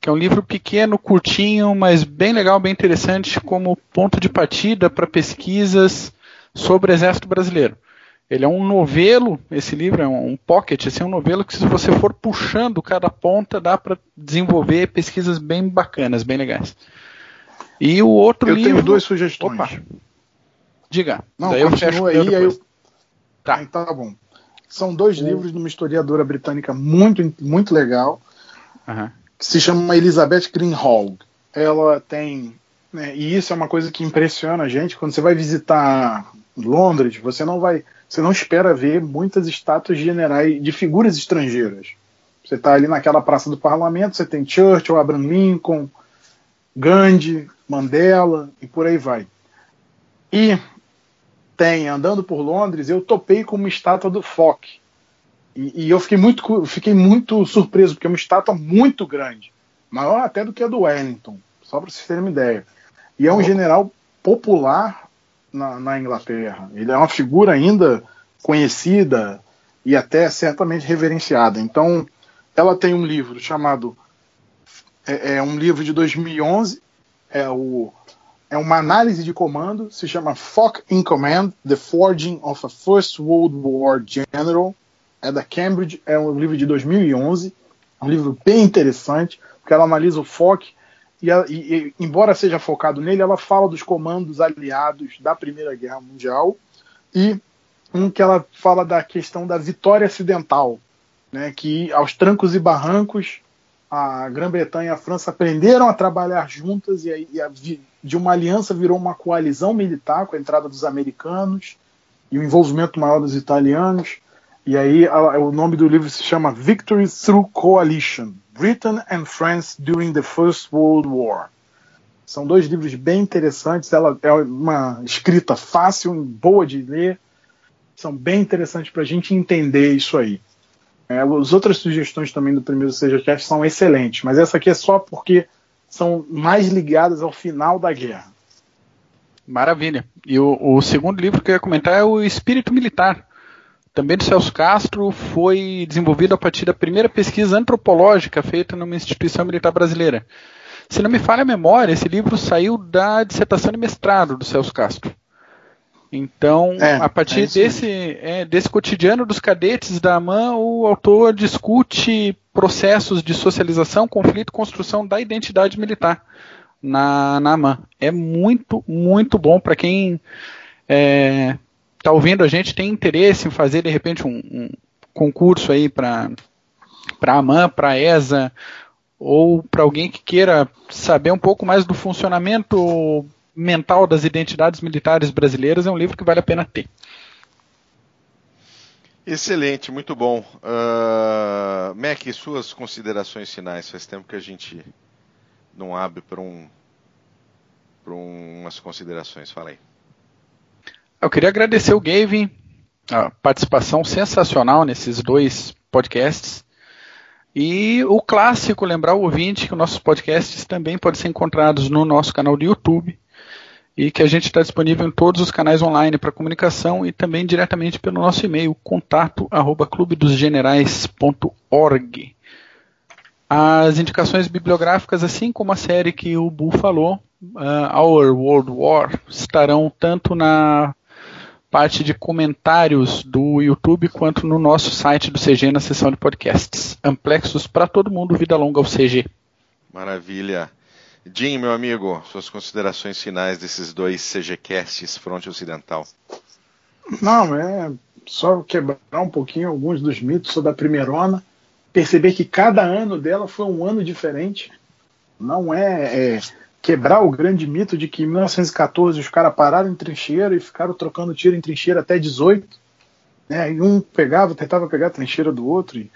que é um livro pequeno, curtinho, mas bem legal, bem interessante como ponto de partida para pesquisas sobre o Exército Brasileiro. Ele é um novelo, esse livro é um pocket, assim, é um novelo que se você for puxando cada ponta, dá para desenvolver pesquisas bem bacanas, bem legais. E o outro eu livro... Eu tenho duas sugestões. Opa. Diga. Não, Daí eu aí, aí eu, Tá. Então, tá bom. São dois livros de uma historiadora britânica muito, muito legal, uhum. que se chama Elizabeth Greenhalgh. Ela tem. Né, e isso é uma coisa que impressiona a gente. Quando você vai visitar Londres, você não vai. Você não espera ver muitas estátuas de generais de figuras estrangeiras. Você está ali naquela praça do parlamento, você tem Churchill, Abraham Lincoln, Gandhi, Mandela e por aí vai. E tem andando por Londres, eu topei com uma estátua do Foch. E, e, eu fiquei muito, fiquei muito surpreso, porque é uma estátua muito grande. Maior até do que a do Wellington, só para vocês terem uma ideia. E é um general popular na, na Inglaterra. Ele é uma figura ainda conhecida e até certamente reverenciada. Então, ela tem um livro chamado. É, é um livro de 2011, é o é uma análise de comando, se chama Fock in Command: The Forging of a First World War General. É da Cambridge, é um livro de 2011, um livro bem interessante, porque ela analisa o Fock e, e, e, embora seja focado nele, ela fala dos comandos aliados da Primeira Guerra Mundial e um que ela fala da questão da vitória acidental, né, que aos trancos e barrancos a Grã-Bretanha e a França aprenderam a trabalhar juntas e, a, e a, de uma aliança virou uma coalizão militar com a entrada dos americanos e o envolvimento maior dos italianos. E aí a, o nome do livro se chama Victory Through Coalition: Britain and France During the First World War. São dois livros bem interessantes. Ela é uma escrita fácil, boa de ler. São bem interessantes para a gente entender isso aí. É, as outras sugestões também do primeiro CGCast são excelentes, mas essa aqui é só porque são mais ligadas ao final da guerra. Maravilha. E o, o, segundo livro que eu ia comentar é o Espírito Militar. Também do Celso Castro, foi desenvolvido a partir da primeira pesquisa antropológica feita numa instituição militar brasileira. Se não me falha a memória, esse livro saiu da dissertação de mestrado do Celso Castro. Então, é, a partir é desse, é, desse cotidiano dos cadetes da AMAN, o autor discute processos de socialização, conflito, construção da identidade militar na, na AMAN. É muito, muito bom para quem está é, ouvindo a gente, tem interesse em fazer, de repente, um, um concurso aí para a AMAN, para a ESA, ou para alguém que queira saber um pouco mais do funcionamento mental das identidades militares brasileiras, é um livro que vale a pena ter. Excelente, muito bom. Uh, Mac, suas considerações finais? Faz tempo que a gente não abre para um, um, umas considerações. Fala aí. Eu queria agradecer o Gavin, a participação sensacional nesses dois podcasts. E o clássico, lembrar o ouvinte que nossos podcasts também podem ser encontrados no nosso canal do YouTube e que a gente está disponível em todos os canais online para comunicação e também diretamente pelo nosso e-mail contato arroba clubedosgenerais.org. As indicações bibliográficas, assim como a série que o Bu falou, uh, Our World War, estarão tanto na parte de comentários do YouTube quanto no nosso site do CG na seção de podcasts. Amplexos para todo mundo, vida longa ao CG. Maravilha. Jim, meu amigo, suas considerações finais desses dois CGcasts Fronte Ocidental. Não, é só quebrar um pouquinho alguns dos mitos sobre a primeirona, perceber que cada ano dela foi um ano diferente. Não é, é quebrar o grande mito de que em 1914 os caras pararam em trincheira e ficaram trocando tiro em trincheira até 18. Né? E um pegava, tentava pegar a trincheira do outro. E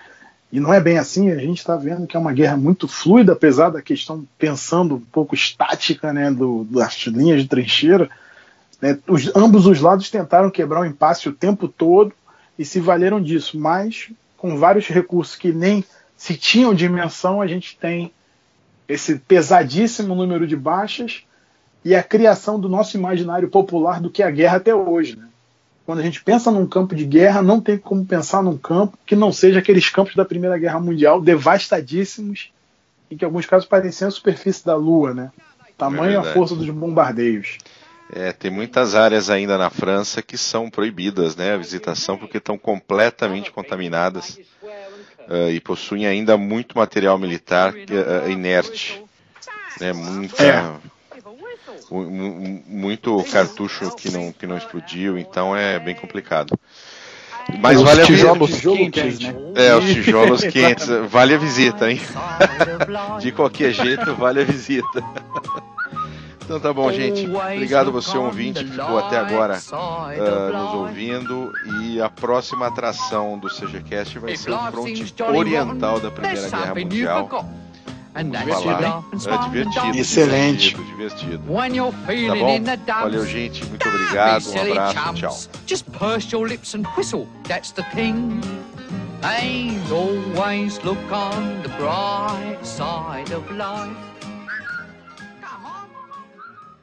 e não é bem assim, a gente está vendo que é uma guerra muito fluida, apesar da questão pensando um pouco estática né, do, das linhas de trincheira. Né, os, ambos os lados tentaram quebrar o impasse o tempo todo e se valeram disso, mas com vários recursos que nem se tinham dimensão, a gente tem esse pesadíssimo número de baixas e a criação do nosso imaginário popular do que é a guerra até hoje. Né? Quando a gente pensa num campo de guerra, não tem como pensar num campo que não seja aqueles campos da Primeira Guerra Mundial, devastadíssimos, e que em alguns casos parecem a superfície da Lua, né? Tamanho é a força dos bombardeios. É, tem muitas áreas ainda na França que são proibidas, né, a visitação, porque estão completamente contaminadas uh, e possuem ainda muito material militar uh, inerte, né, muita, é muito cartucho que não, que não explodiu, então é bem complicado. Mas os vale tijolos a visita. quentes, né? É, os tijolos quentes. Vale a visita, hein? De qualquer jeito, vale a visita. Então tá bom, gente. Obrigado você, ouvinte, que ficou até agora uh, nos ouvindo. E a próxima atração do CGCast vai ser o fronte oriental da Primeira Guerra Mundial. Falar. É divertido. Excelente. Divertido, divertido. Tá bom? Valeu, gente. Muito obrigado. Um abraço. Tchau. Just purse your lips and whistle. That's the thing. And always look on the bright side of life.